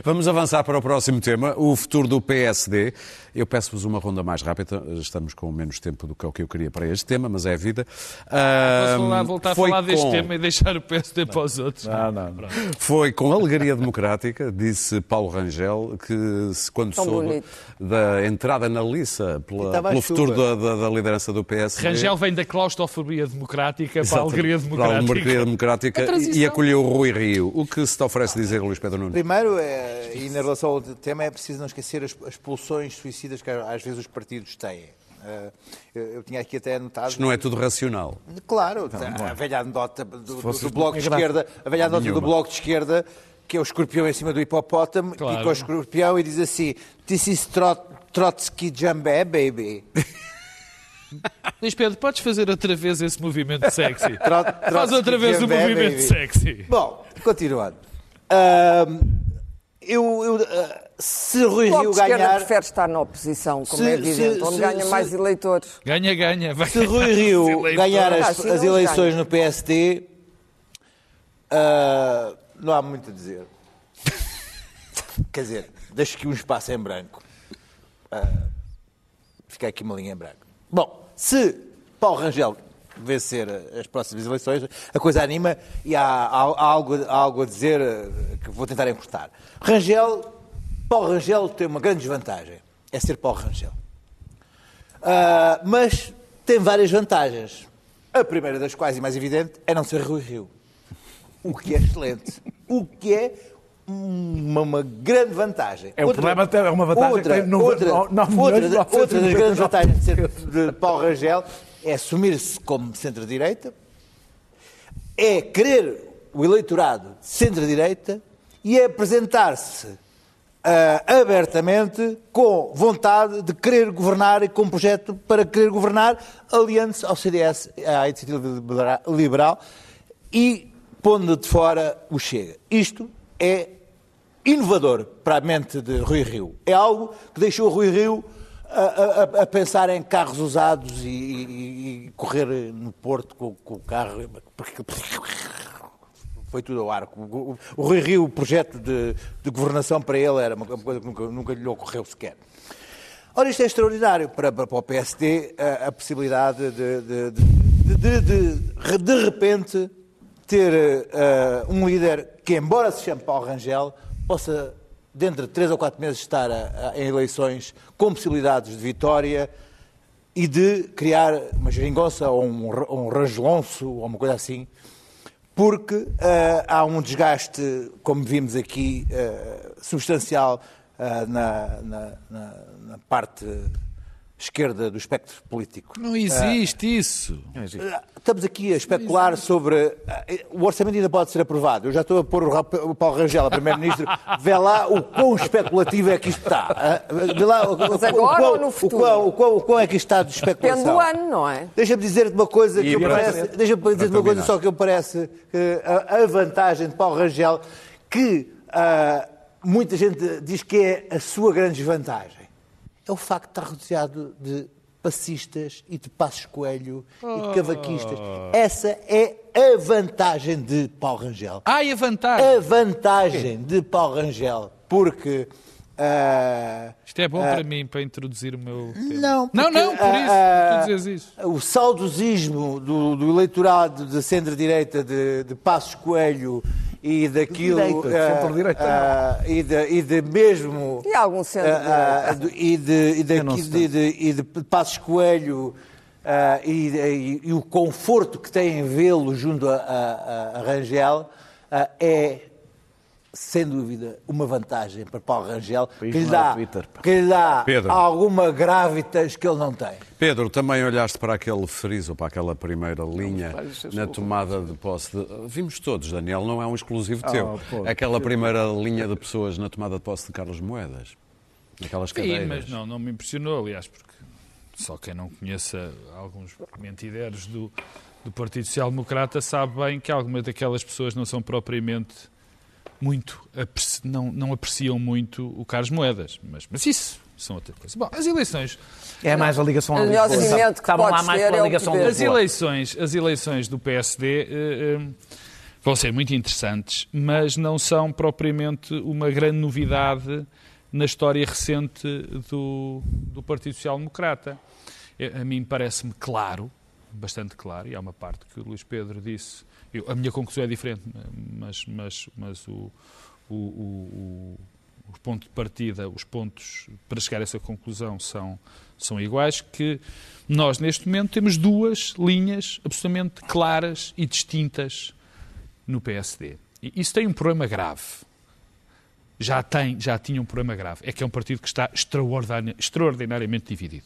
Vamos avançar para o próximo tema, o futuro do PSD. Eu peço-vos uma ronda mais rápida, estamos com menos tempo do que o que eu queria para este tema, mas é a vida. Posso Ahm, falar- voltar a foi falar deste com- tema e deixar o PSD para os outros? Não, não, não. Foi com alegria democrática, disse Paulo Rangel, que se- quando Tão soube bonito. da entrada na liça pela, pelo futuro da, da- da liderança do PSD. Rangel vem da claustrofobia democrática para a Exato, alegria para a democrática. alegria democrática A e acolheu o Rui Rio. O que se te oferece dizer, Luís Pedro Nunes? Primeiro, é, e na relação ao tema, é preciso não esquecer as, as pulsões suicidas que às vezes os partidos têm. Eh, eu, eu tinha aqui até anotado. Isto não é tudo racional. Claro, a velha anedota do, do- fosse do Bloco de. Esquerda, a velha anedota do. Bloco de Esquerda, que é o escorpião em cima do hipopótamo, Claro. e com o escorpião e diz assim: This is Trot, Trotsky Jambé, baby. Luís Pedro, podes fazer outra vez esse movimento sexy? Trot- Faz outra vez o movimento baby. sexy. Bom, continuando. Ahm, eu, eu, ah, se Rui Rio ganhar. prefere estar na oposição, como Se- é evidente, se- onde se- ganha se- mais eleitores. Ganha, ganha. Vai Se Rui ganhar Rio ganhar Ah, as, assim as eleições ganha. no PSD, ah, não há muito a dizer. Quer dizer, deixo aqui um espaço em branco. Ah, fica aqui uma linha em branco. Bom, se Paulo Rangel vencer as próximas eleições, a coisa anima e há, há- há algo, há algo a dizer ah, que vou tentar encurtar. Rangel Paulo Rangel tem uma grande desvantagem, é ser Paulo Rangel. Ah, mas tem várias vantagens. A primeira das quais, e mais evidente, é não ser Rui Rio. O que é excelente. O que é uma, uma grande vantagem. É o problema, é uma vantagem outra, que tem no- outra, no- nove outra, da- outra das 999. grandes vantagens de ser de Paulo Rangel é assumir-se como centro-direita, é querer o eleitorado de centro-direita e é apresentar-se ah, abertamente com vontade de querer governar e com um projeto para querer governar, aliando-se ao CDS, à Iniciativa Libera- Liberal e pondo de fora o Chega. Isto é inovador para a mente de Rui Rio. É algo que deixou Rui Rio a, a- a- pensar em carros usados e, e- e correr no Porto com, com o carro. Foi tudo ao arco. O, Rui Rio, o projeto de, de governação para ele era uma coisa que nunca, nunca lhe ocorreu sequer. Ora, isto é extraordinário para, para, para o PSD, a, a possibilidade de, de, de, de, de- repente, ter eh, um líder que, embora se chame Paulo Rangel, possa, dentro de três ou quatro meses, estar a- a- em eleições com possibilidades de vitória e de criar uma geringonça ou um, um rangelonço ou uma coisa assim, porque eh, há um desgaste, como vimos aqui, eh, substancial eh, na, na- na- na parte esquerda do espectro político. Não existe isso. Estamos aqui a especular sobre. eh, O orçamento ainda pode ser aprovado. Eu já estou a pôr o o Paulo Rangel, a Primeiro-Ministro. Vê lá o quão especulativo é que isto está. ah. Vê lá o, o, Mas o, agora quão- ou no o, futuro? quão- o, quão- o quão é que isto está de Depende especulação. do ano, não é? Deixa-me dizer-te uma coisa E que eu parece. Deixa-me dizer-te uma coisa só que eu parece a, a vantagem de Paulo Rangel, que ah, muita gente diz que é a sua grande desvantagem, é o facto de estar rodeado de passistas e de passos coelho e de cavaquistas. Essa é a vantagem de Paulo Rangel. Ah, e a vantagem? A vantagem de Paulo Rangel, porque. ah, Isto é bom ah, para mim, para introduzir o meu. Não, não, porque, não, por isso. ah, tu dizes isso. o saudosismo do, do eleitorado de centro-direita de, de Passos Coelho e daquilo. Direita, de centro-direita, ah, e, de, e de mesmo. E algum ah, ah, do- e de, e de, e de, e de Passos Coelho. ah, e, e- e o conforto que tem em vê-lo junto a, a- a Rangel ah, é, sem dúvida, uma vantagem para Paulo Rangel, que lhe dá, Twitter, que lhe dá Pedro. alguma gravitas que ele não tem. Pedro, também olhaste para aquele friso, para aquela primeira linha na tomada de posse. De... Vimos todos, Daniel, não é um exclusivo teu. pô, aquela primeira linha de pessoas na tomada de posse de Carlos Moedas. Naquelas Sim, cadeiras. mas não, não me impressionou, aliás, porque só quem não conheça alguns mentideiros do, do Partido Social Democrata sabe bem que algumas daquelas pessoas não são propriamente muito, não, não apreciam muito o Carlos Moedas, mas, mas isso são outra coisa. Bom, as eleições, É mais a ligação a O melhor Lisboa. Estavam lá mais pela é ligação a poder. as eleições, as eleições do PSD eh, eh, vão ser muito interessantes, mas não são propriamente uma grande novidade na história recente do, do Partido Social Democrata. Eh, A mim parece-me claro, bastante claro, e há uma parte que o Luís Pedro disse. eu- a minha conclusão é diferente, mas, mas, mas o, o, o, o, ponto de partida, os pontos para chegar a essa conclusão são, são iguais, que nós neste momento temos duas linhas absolutamente claras e distintas no PSD. E isso tem um problema grave. Já, tem, já tinha um problema grave. É que é um partido que está extraordinari- extraordinariamente dividido.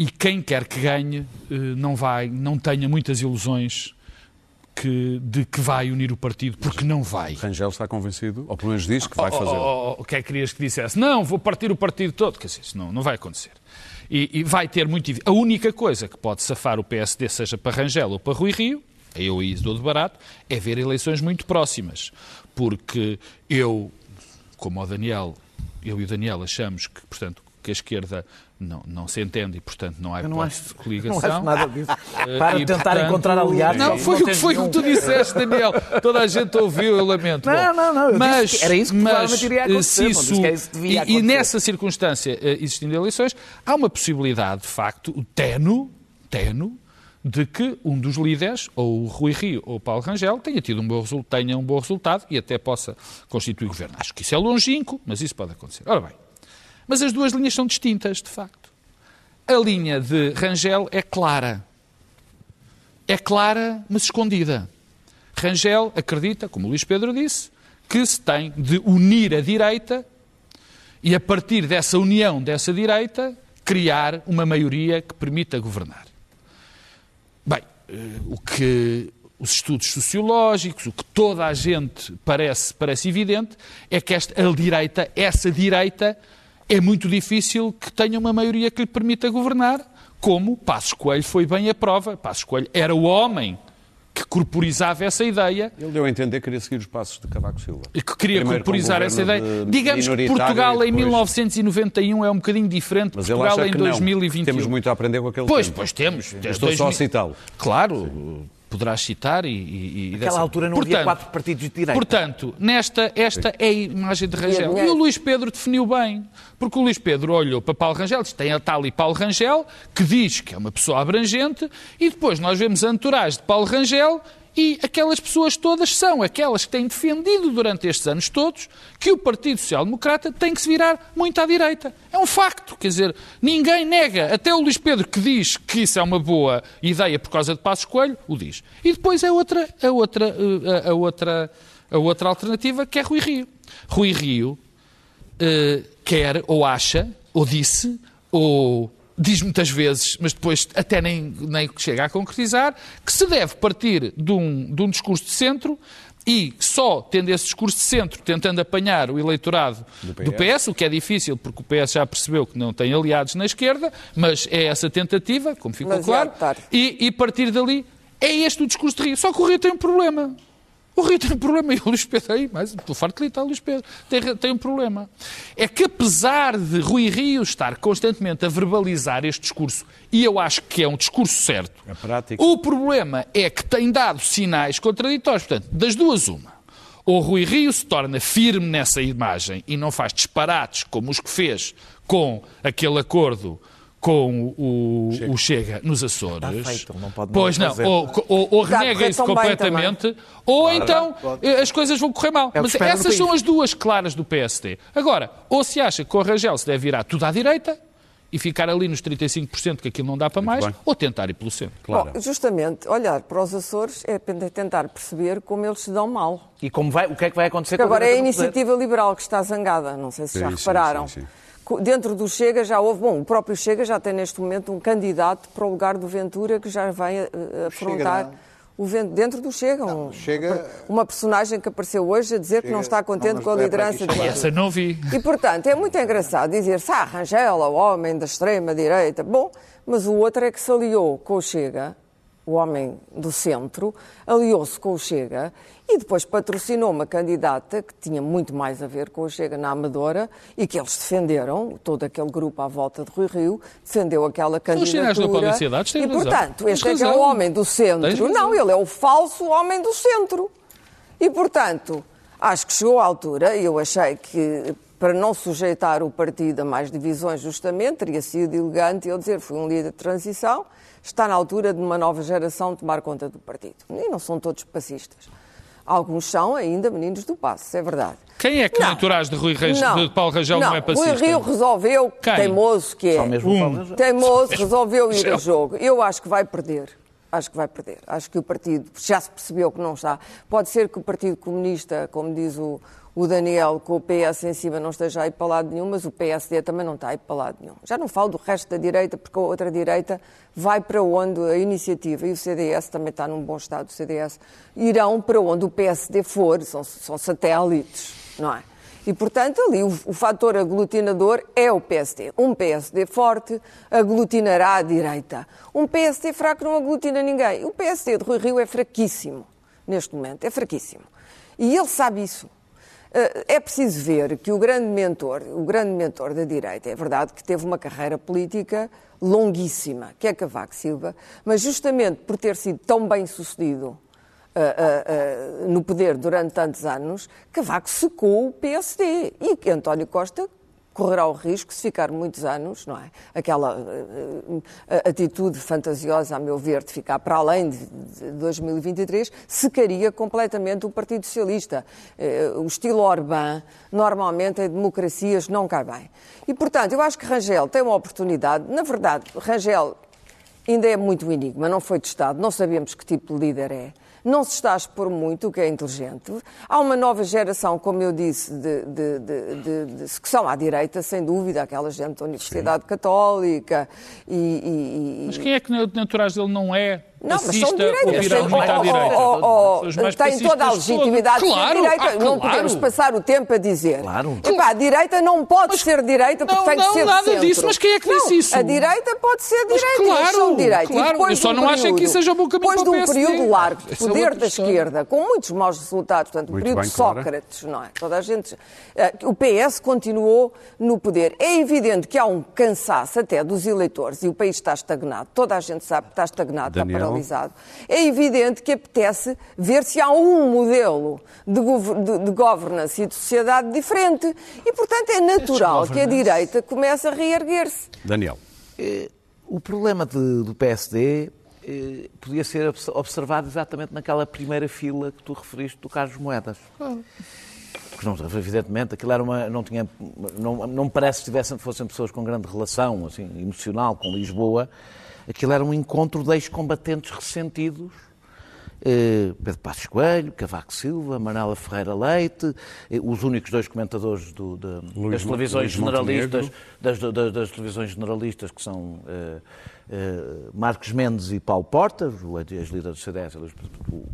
E quem quer que ganhe eh, não vai, não tenha muitas ilusões que, de que vai unir o partido, porque não vai. Rangel está convencido, ou pelo menos diz que vai Oh, oh, fazer. oh, oh, O que é que querias que dissesse? Não, vou partir o partido todo. Quer dizer, isso não, não vai acontecer. E, e vai ter muito. A única coisa que pode safar o PSD, seja para Rangel ou para Rui Rio, eu aí dou de barato, é ver eleições muito próximas. Porque eu, como o Daniel, eu e o Daniel achamos que, portanto, que a esquerda não, não se entende e, portanto, não há não hipótese de não coligação. acho nada disso. Eh, Para e, tentar portanto, encontrar aliados. Não, foi, o que- tens foi o que tu disseste, Daniel. Toda a gente ouviu, eu lamento. Não, Bom, não, não, Mas, que era isso que mas, iria acontecer, se não isso, isso que devia e, e nessa circunstância, eh, existindo eleições, há uma possibilidade, de facto, o teno, teno, de que um dos líderes, ou o Rui Rio ou o Paulo Rangel, tenha tido um bom, tenha um bom resultado e até possa constituir governo. Acho que isso é longínquo, mas isso pode acontecer. Ora bem, mas as duas linhas são distintas, de facto. A linha de Rangel é clara. É clara, mas escondida. Rangel acredita, como Luís Pedro disse, que se tem de unir a direita e, a partir dessa união dessa direita, criar uma maioria que permita governar. Bem, eh, o que os estudos sociológicos, o que toda a gente parece, parece evidente, é que esta, a direita, essa direita, é muito difícil que tenha uma maioria que lhe permita governar, como Passos Coelho foi bem a prova. Passos Coelho era o homem que corporizava essa ideia Ele deu a entender que queria seguir os passos de Cavaco Silva. e que queria Primeiro corporizar essa ideia. de- Digamos que Portugal e em depois- 1991 é um bocadinho diferente de Portugal em que não. 2021. Temos muito a aprender com aquele Pois, tempo. pois temos. Estou só a citá-lo. Claro, poderás citar e... e, e Naquela dessa- altura não havia quatro partidos de direita. Portanto, nesta, esta é a imagem de Rangel. E o Luís Pedro definiu bem. Porque o Luís Pedro olhou para Paulo Rangel, disse, tem a tal e Paulo Rangel, que diz que é uma pessoa abrangente, e depois nós vemos a entourage de Paulo Rangel e aquelas pessoas todas são aquelas que têm defendido durante estes anos todos que o Partido Social Democrata tem que se virar muito à direita. É um facto, quer dizer, ninguém nega. Até o Luís Pedro, que diz que isso é uma boa ideia por causa de Passos Coelho, o diz. E depois é outra, a outra, eh, a, a outra, a outra alternativa, que é Rui Rio. Rui Rio eh, quer, ou acha, ou disse, ou diz muitas vezes, mas depois até nem, nem chega a concretizar, que se deve partir de um, de um discurso de centro e só tendo esse discurso de centro, tentando apanhar o eleitorado do PS, o que é difícil, porque o PS já percebeu que não tem aliados na esquerda, mas é essa tentativa, como ficou Demasiado claro, e, e partir dali é este o discurso de Rio. Só que o Rio tem um problema. O Rio tem um problema, e o Luís Pedro aí, mas estou farto de gritar, o Luís Pedro tem, tem um problema. É que apesar de Rui Rio estar constantemente a verbalizar este discurso, e eu acho que é um discurso certo, É o problema é que tem dado sinais contraditórios. Portanto, das duas, uma. Ou Rui Rio se torna firme nessa imagem e não faz disparates como os que fez com aquele acordo com o, o Chega nos Açores. Está feito, não pode pois não fazer. ou, ou, ou renega isso tão bem completamente, ou então eh, as coisas vão correr mal. É Mas essas são as duas claras do PSD. Agora, ou se acha que o Rangel se deve virar tudo à direita e ficar ali nos 35% que aquilo não dá para mais, bem. ou tentar ir pelo centro. Claro. Bom, justamente, olhar para os Açores é tentar perceber como eles se dão mal. E como vai, o que é que vai acontecer Porque com agora é a iniciativa liberal que está zangada, não sei se já Sim, sim, repararam. sim, sim. Dentro do Chega já houve, bom, o próprio Chega já tem neste momento um candidato para o lugar do Ventura que já vai eh, afrontar não. o Ventura. Dentro do Chega, um- Chega- uma personagem que apareceu hoje a dizer que não está contente não, com a não é liderança chamar. Essa não vi. e, portanto, é muito engraçado dizer-se, ah, Rangel, o homem da extrema-direita. Bom, mas o outro é que se aliou com o Chega, o homem do centro, aliou-se com o Chega e depois patrocinou uma candidata que tinha muito mais a ver com o Chega na Amadora e que eles defenderam, todo aquele grupo à volta de Rui Rio, defendeu aquela os candidatura. publicidade têm E, portanto, este é que é o homem do centro. Não, ele é o falso homem do centro. E, portanto, acho que chegou a altura, e eu achei que para não sujeitar o partido a mais divisões, justamente, teria sido elegante eu dizer fui um líder de transição, está na altura de uma nova geração tomar conta do partido. E não são todos passistas. Alguns são ainda meninos do passo, é verdade. Quem é que Não. na entourage de, Rui Rangel, Não. de Paulo Rangel não, é passista? Rui Rio resolveu, Quem? teimoso que é. Só mesmo o Paulo Rangel. Teimoso resolveu ir a jogo. Eu acho que vai perder. Acho que vai perder. Acho que o partido já se percebeu que não está. Pode ser que o Partido Comunista, como diz o, o Daniel, com o PS em cima não esteja aí para lado nenhum, mas o PSD também não está aí para lado nenhum. Já não falo do resto da direita, porque a outra direita vai para onde a iniciativa e o CDS também está num bom estado, o CDS, irão para onde o PSD for, são, são satélites, não é? E, portanto, ali o, o fator aglutinador é o PSD. Um PSD forte aglutinará a direita. Um PSD fraco não aglutina ninguém. O PSD de Rui Rio é fraquíssimo neste momento, é fraquíssimo. E ele sabe isso. Eh, É preciso ver que o grande mentor, o grande mentor da direita, é verdade que teve uma carreira política longuíssima, que é Cavaco Silva, mas justamente por ter sido tão bem sucedido ah, ah, ah, no poder durante tantos anos, Cavaco secou o PSD. E que António Costa correrá o risco, se ficar muitos anos, não é? Aquela uh, atitude fantasiosa, a meu ver, de ficar para além de, de 2023, secaria completamente o Partido Socialista. Uh, o estilo Orbán, normalmente, em democracias, não cai bem. E, portanto, eu acho que Rangel tem uma oportunidade. Na verdade, Rangel ainda é muito um enigma, não foi testado, não sabemos que tipo de líder é não se está a expor muito, o que é inteligente. Há uma nova geração, como eu disse, de, de, de, de, que são à direita, sem dúvida, aquela gente da Universidade Sim. Católica e, e, e... Mas quem é que naturais dele não é não, mas são à direita. Oh, oh, oh, tem toda a legitimidade claro, de ser direita. Ah, claro. Não podemos passar o tempo a dizer. Claro. Epá, a direita não pode mas, ser direita porque não, tem que não, ser nada centro. disso. Mas quem é que disse não, isso? A direita pode ser direita. Mas claro, são direita. claro. Eu só não acho é que isso seja bom caminho Depois de um período largo de é poder da esquerda, com muitos maus resultados, portanto, o período de Sócrates, não é? Toda a gente... Eh, o PS continuou no poder. É evidente que há um cansaço até dos eleitores e o país está estagnado. Toda a gente sabe que está estagnado, está paralisado é evidente que apetece ver se há um modelo de, de, de governance e de sociedade diferente. E, portanto, é natural que a direita comece a reerguer-se. Daniel. Eh, o problema de, do PSD eh, podia ser observado exatamente naquela primeira fila que tu referiste do Carlos Moedas. Porque, não, evidentemente, aquilo era uma, não tinha, não, não me parece que tivessem, fossem pessoas com grande relação assim, emocional com Lisboa, Aquilo era um encontro de ex-combatentes ressentidos. Eh, Pedro Passos Coelho, Cavaco Silva, Manela Ferreira Leite, eh, os únicos dois comentadores do, de, Luís, das televisões generalistas, das, das, das, televisões generalistas que são eh, Marcos Mendes e Paulo Portas, o ex-líder do CDS, o,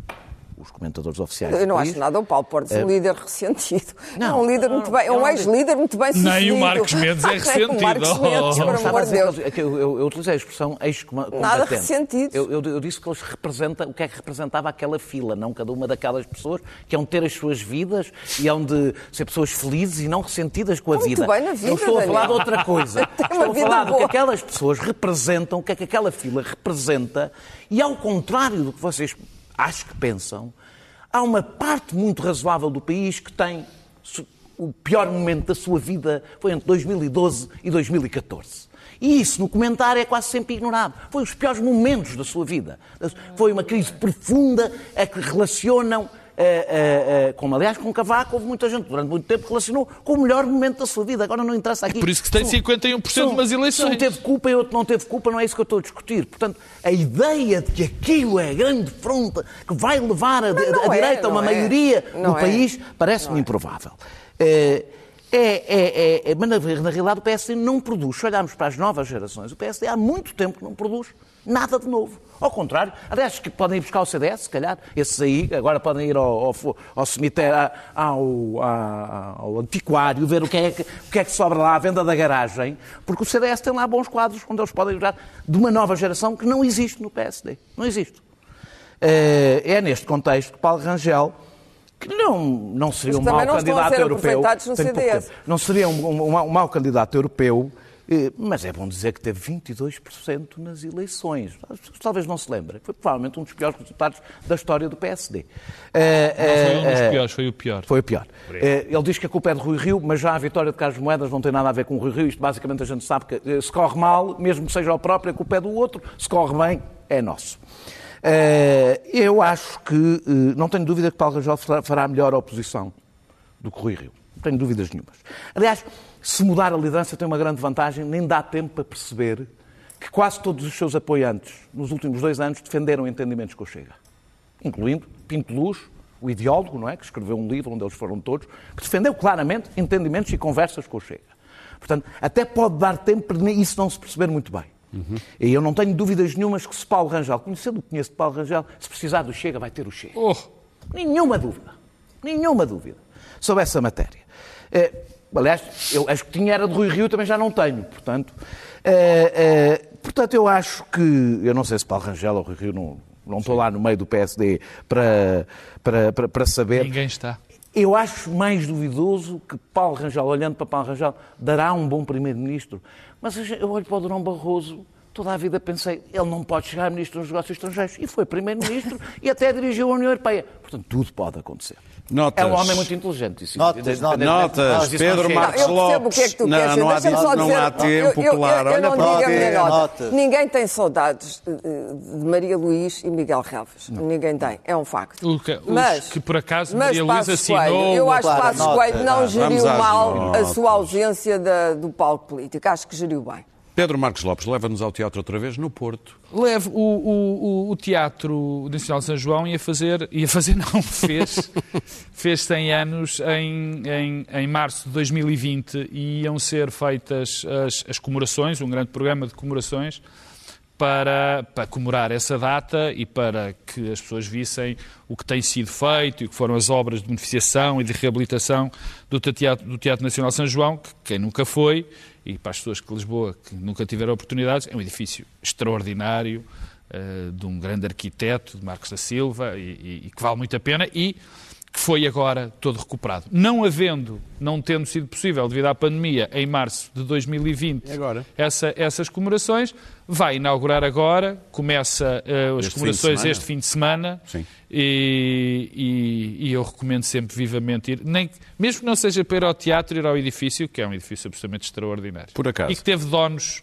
os comentadores oficiais. Eu não acho nada o Paulo Portes é um líder ressentido. Não, é um líder muito bem, é um ex-líder muito bem sucedido. Nem o Marcos Mendes é ressentido. o Marcos Mendes, por amor de Deus. Eu, eu, eu utilizei a expressão ex-combatente. Nada ressentido. Eu, eu, eu, disse que eles representam, o que é que representava aquela fila, não cada uma daquelas pessoas que hão de ter as suas vidas e hão de ser pessoas felizes e não ressentidas com a muito vida. Bem na vida, não estou Daniel. a falar de outra coisa. estou a falar do que aquelas pessoas representam, o que é que aquela fila representa e ao contrário do que vocês acho que pensam, há uma parte muito razoável do país que tem o pior momento da sua vida foi entre 2012 e 2014. E isso no comentário é quase sempre ignorado. Foi os piores momentos da sua vida. Foi uma crise profunda a que relacionam Uh, uh, como aliás com Cavaco houve muita gente durante muito tempo que relacionou com o melhor momento da sua vida. Agora não interessa aqui. É por isso que tem 51% são, umas eleições. Um teve culpa e outro não teve culpa, não é isso que eu estou a discutir. Portanto, a ideia de que aquilo é a grande fronte que vai levar a, a, a é, direita a uma é. maioria no é. país parece-me improvável. É, é, é, mas na, na, realidade o PSD não produz. Se olharmos para as novas gerações, o PSD há muito tempo que não produz nada de novo. Ao contrário, aliás, que podem ir buscar o CDS, se calhar, esses aí, agora podem ir ao, ao, ao cemitério, ao, ao, antiquário, ver o que, é que, o que é que sobra lá à venda da garagem, porque o CDS tem lá bons quadros onde eles podem usar de uma nova geração que não existe no PSD. Não existe. Eh, é neste contexto que Paulo Rangel que não, não seria um mau candidato europeu. Não seria um, um, um, um mau candidato europeu mas é bom dizer que teve 22% nas eleições. Talvez não se lembrem. Foi provavelmente um dos piores resultados da história do PSD. Eh, não foi um dos eh, piores, foi o pior. Foi o pior. Ele diz que a culpa é de Rui Rio, mas já a vitória de Carlos Moedas não tem nada a ver com o Rui Rio. Isto basicamente a gente sabe que se corre mal, mesmo que seja o próprio, a culpa é do outro. Se corre bem, é nosso. Eu acho que, não tenho dúvida que Paulo Rangel fará melhor a oposição do que Rui Rio. Não tenho dúvidas nenhumas. Aliás, se mudar a liderança tem uma grande vantagem, nem dá tempo para perceber que quase todos os seus apoiantes, nos últimos dois anos, defenderam entendimentos com o Chega. Incluindo Pinto Luz, o ideólogo, não é? que escreveu um livro onde eles foram todos, que defendeu claramente entendimentos e conversas com o Chega. Portanto, até pode dar tempo para isso não se perceber muito bem. Uhum. E eu não tenho dúvidas nenhumas que se Paulo Rangel, conhecendo o que conheço de Paulo Rangel, se precisar do Chega, vai ter o Chega. Oh. Nenhuma dúvida. Nenhuma dúvida sobre essa matéria. É, Aliás, eu acho que tinha era de Rui Rio, também já não tenho, portanto. É, é, portanto, eu acho que. Eu não sei se Paulo Rangel ou Rui Rio, não, não estou lá no meio do PSD para, para, para, para saber. Ninguém está. Eu acho mais duvidoso que Paulo Rangel, olhando para Paulo Rangel, dará um bom primeiro-ministro. Mas eu olho para o Durão Barroso toda a vida pensei, ele não pode chegar a Ministro dos Negócios Estrangeiros. E foi Primeiro-Ministro e até dirigiu a União Europeia. Portanto, tudo pode acontecer. Notas. É um homem muito inteligente. Isso, Notas, Notas, não Pedro. Marcos eu percebo o Lopes. que é que tu não, queres não há, Deixa-me só não dizer- há tempo, eu, eu, claro. Eu, Olha não para digo a minha nota. Notas. Ninguém tem saudades de Maria Luís e Miguel Relvas. Ninguém tem. É um facto. O que- mas, que, por acaso, mas Maria Luís assinou Eu acho que Claro, Passos. Coelho não geriu mal a notas. sua ausência da- do palco político. Acho que geriu bem. Pedro Marcos Lopes leva-nos ao teatro outra vez no Porto. Leve o, o, o, o Teatro Nacional de São João ia fazer, ia fazer não, fez, fez 100 anos em, em, em março de 2020 e iam ser feitas as, as comemorações, um grande programa de comemorações para, para comemorar essa data e para que as pessoas vissem o que tem sido feito e o que foram as obras de beneficiação e de reabilitação do Teatro, do Teatro Nacional São João, que quem nunca foi, e para as pessoas que Lisboa que nunca tiveram oportunidades, é um edifício extraordinário, eh, de um grande arquiteto, de Marcos da Silva, e, e- e que vale muito a pena. E que foi agora todo recuperado. Não havendo, não tendo sido possível, devido à pandemia, em março de 2020, E agora? essa- essas comemorações, vai inaugurar agora, começa eh, as Este fim comemorações semana? este fim de semana Sim. e, e- e eu recomendo sempre vivamente ir, nem, mesmo que não seja para ir ao teatro, ir ao edifício, que é um edifício absolutamente extraordinário. Por acaso. E que teve donos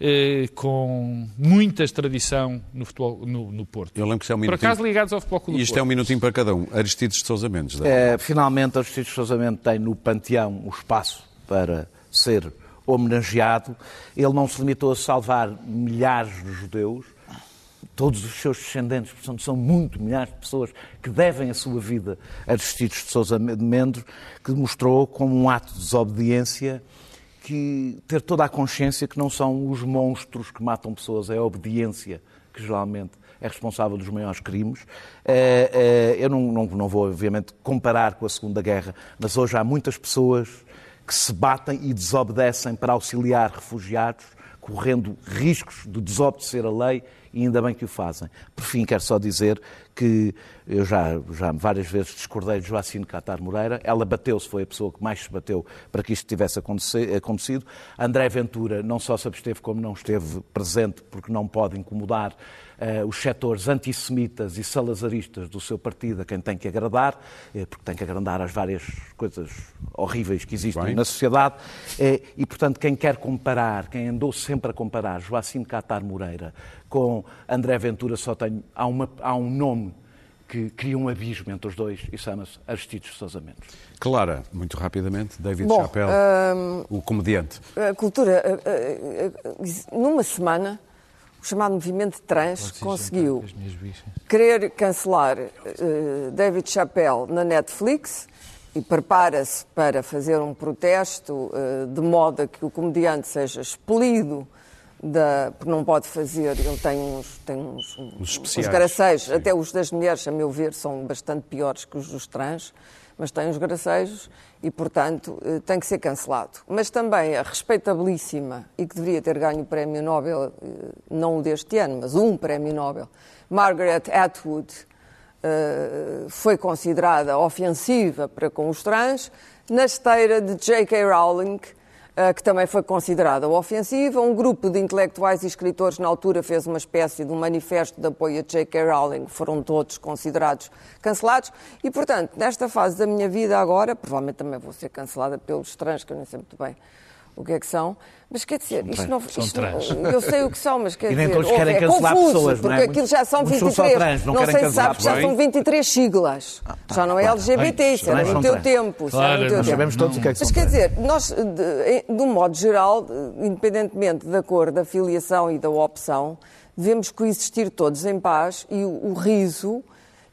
eh, com muita tradição no, futebol, no, no Porto. Eu lembro que isto é um Por minutinho. acaso ligados ao futebol Clube do Isto é um Porto. minutinho para cada um. Aristides de Sousa Mendes. Eh, finalmente, Aristides de Sousa Mendes tem no panteão o espaço para ser homenageado. Ele não se limitou a salvar milhares de judeus, todos os seus descendentes, portanto, são muito milhares de pessoas que devem a sua vida a Aristides de Sousa Mendes, que mostrou como um ato de desobediência que ter toda a consciência que não são os monstros que matam pessoas, é a obediência que geralmente é responsável dos maiores crimes. Eh, eh, Eu não, não, não vou, obviamente, comparar com a Segunda Guerra, mas hoje há muitas pessoas que se batem e desobedecem para auxiliar refugiados, correndo riscos de desobedecer a lei e ainda bem que o fazem. Por fim, quero só dizer que eu já, já várias vezes discordei de Joacine Catar Moreira. Ela bateu-se, foi a pessoa que mais se bateu para que isto tivesse aconte- acontecido. André Ventura não só se absteve, como não esteve presente, porque não pode incomodar eh, os setores antissemitas e salazaristas do seu partido, a quem tem que agradar, eh, porque tem que agradar às várias coisas horríveis que existem Bem. na sociedade. Eh, e, portanto, quem quer comparar, quem andou sempre a comparar Joacim Catar Moreira com André Ventura, só tem, há, uma, há um nome que cria um abismo entre os dois e chama-se Aristides de Sousa Mendes. Clara, muito rapidamente, David Bom, Chappelle, o comediante. A cultura, numa semana, o chamado movimento trans conseguiu querer cancelar eh, David Chappelle na Netflix e prepara-se para fazer um protesto eh, de modo a que o comediante seja expelido da, porque não pode fazer, ele tem uns, tem uns, uns, especiais, gracejos, sim. até os das mulheres, a meu ver, são bastante piores que os dos trans, mas tem uns gracejos e, portanto, eh, tem que ser cancelado. Mas também a respeitabilíssima, e que deveria ter ganho o Prémio Nobel, eh, não o deste ano, mas um Prémio Nobel, Margaret Atwood, eh, foi considerada ofensiva para com os trans, na esteira de J.K. Rowling, que também foi considerada ofensiva. Um grupo de intelectuais e escritores na altura fez uma espécie de um manifesto de apoio a J.K. Rowling, foram todos considerados cancelados. E, portanto, nesta fase da minha vida agora, provavelmente também vou ser cancelada pelos trans, que eu nem sei muito bem o que é que são, mas quer dizer, isto não, São isto não- trans. eu sei o que são, mas quer E nem dizer, todos querem é cancelar confuso, pessoas, não é? porque aquilo já são Muitos são só 23, trans, não não querem sei se sabes, já bem. são 23 siglas, já não é LGBT, isso era trans no são teu trans. tempo, era Claro, teu nós tempo. Sabemos todos o que é que Mas são quer trans. dizer, nós, de, de um modo geral, independentemente da cor, da filiação e da opção, devemos coexistir todos em paz e o, o riso,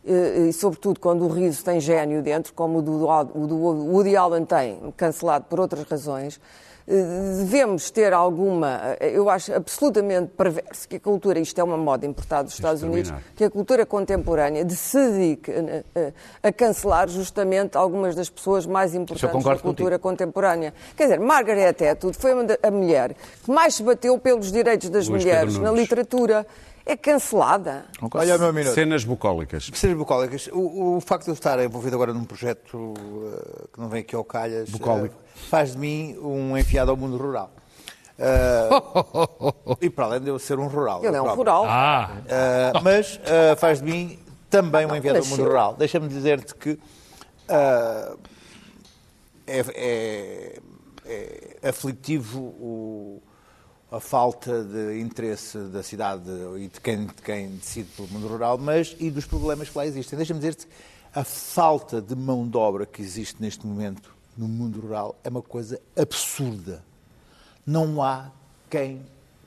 eh, e sobretudo quando o riso tem gênio dentro, como o do, o do Woody Allen tem, cancelado por outras razões, eh, devemos ter alguma, eh, eu acho absolutamente perverso que a cultura, isto é uma moda importada dos Estados Unidos, que a cultura contemporânea de se dedique a, cancelar justamente algumas das pessoas mais importantes da cultura contemporânea. Quer dizer, Margaret Atwood foi a mulher que mais se bateu pelos direitos das Luís mulheres na literatura. É cancelada. Olha o meu minuto. Cenas bucólicas. Cenas bucólicas. O, o facto de eu estar envolvido agora num projeto eh, que não vem aqui ao calhas Bucólico. eh, faz de mim um enfiado ao mundo rural. Ah, e para além de eu ser um rural. Ele é um próprio. rural. Ah, mas faz de mim também um enviado do nasceu. mundo rural. Deixa-me dizer-te que é, é- é aflitivo o- a falta de interesse da cidade e de quem, de quem decide pelo mundo rural, mas e dos problemas que lá existem. Deixa-me dizer-te, a falta de mão de obra que existe neste momento no mundo rural é uma coisa absurda não há quem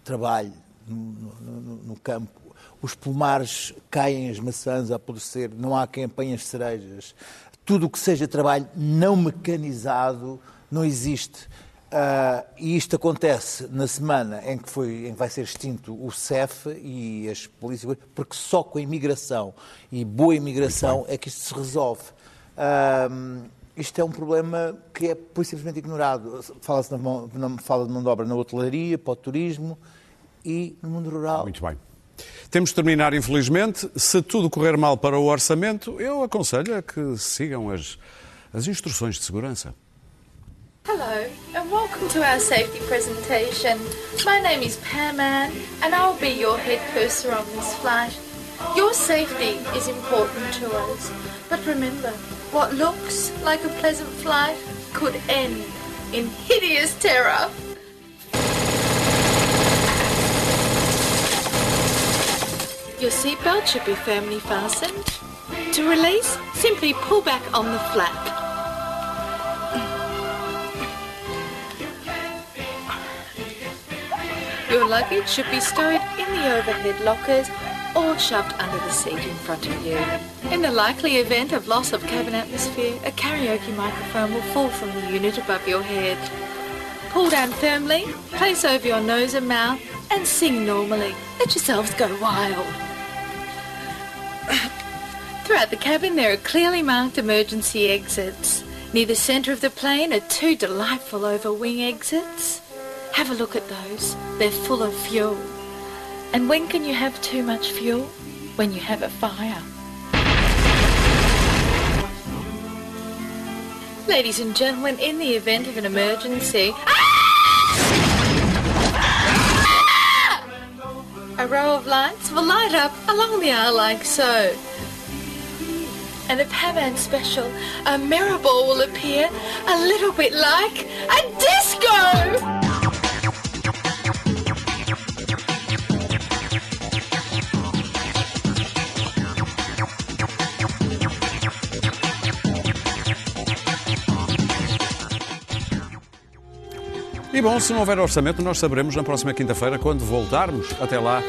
trabalhe no, no- no- campo. Os pomares caem as maçãs a apodrecer, não há quem apanhe as cerejas. Tudo o que seja trabalho não mecanizado não existe. Ah, e isto acontece na semana em que, foi, em que vai ser extinto o CEF e as polícias, porque só com a imigração e boa imigração é que isto se resolve. Ahm, isto é um problema que é por simplesmente ignorado. Fala-se na fala de mão de obra na hotelaria, para o turismo e no mundo rural. Muito bem. Temos de terminar, infelizmente. Se tudo correr mal para o orçamento, eu aconselho a que sigam as, as instruções de segurança. Hello, and welcome to our safety presentation. My name is Pam Ann, and I'll be your head purser on this flight. Your safety is important to us, but remember, what looks like a pleasant flight could end in hideous terror. Your seatbelt should be firmly fastened. To release, simply pull back on the flap. Your luggage should be stowed in the overhead lockers or shoved under the seat in front of you. In the likely event of loss of cabin atmosphere, a karaoke microphone will fall from the unit above your head. Pull down firmly, place over your nose and mouth, and sing normally. Let yourselves go wild. Throughout the cabin, there are clearly marked emergency exits. Near the centre of the plane are two delightful over wing exits. Have a look at those. They're full of fuel. And when can you have too much fuel? When you have a fire. Ladies and gentlemen, in the event of an emergency. A row of lights will light up along the aisle like so. And a Pavan special, a mirror ball will appear a little bit like a disco! E bom, se não houver orçamento, nós saberemos na próxima quinta-feira, quando voltarmos. Até lá,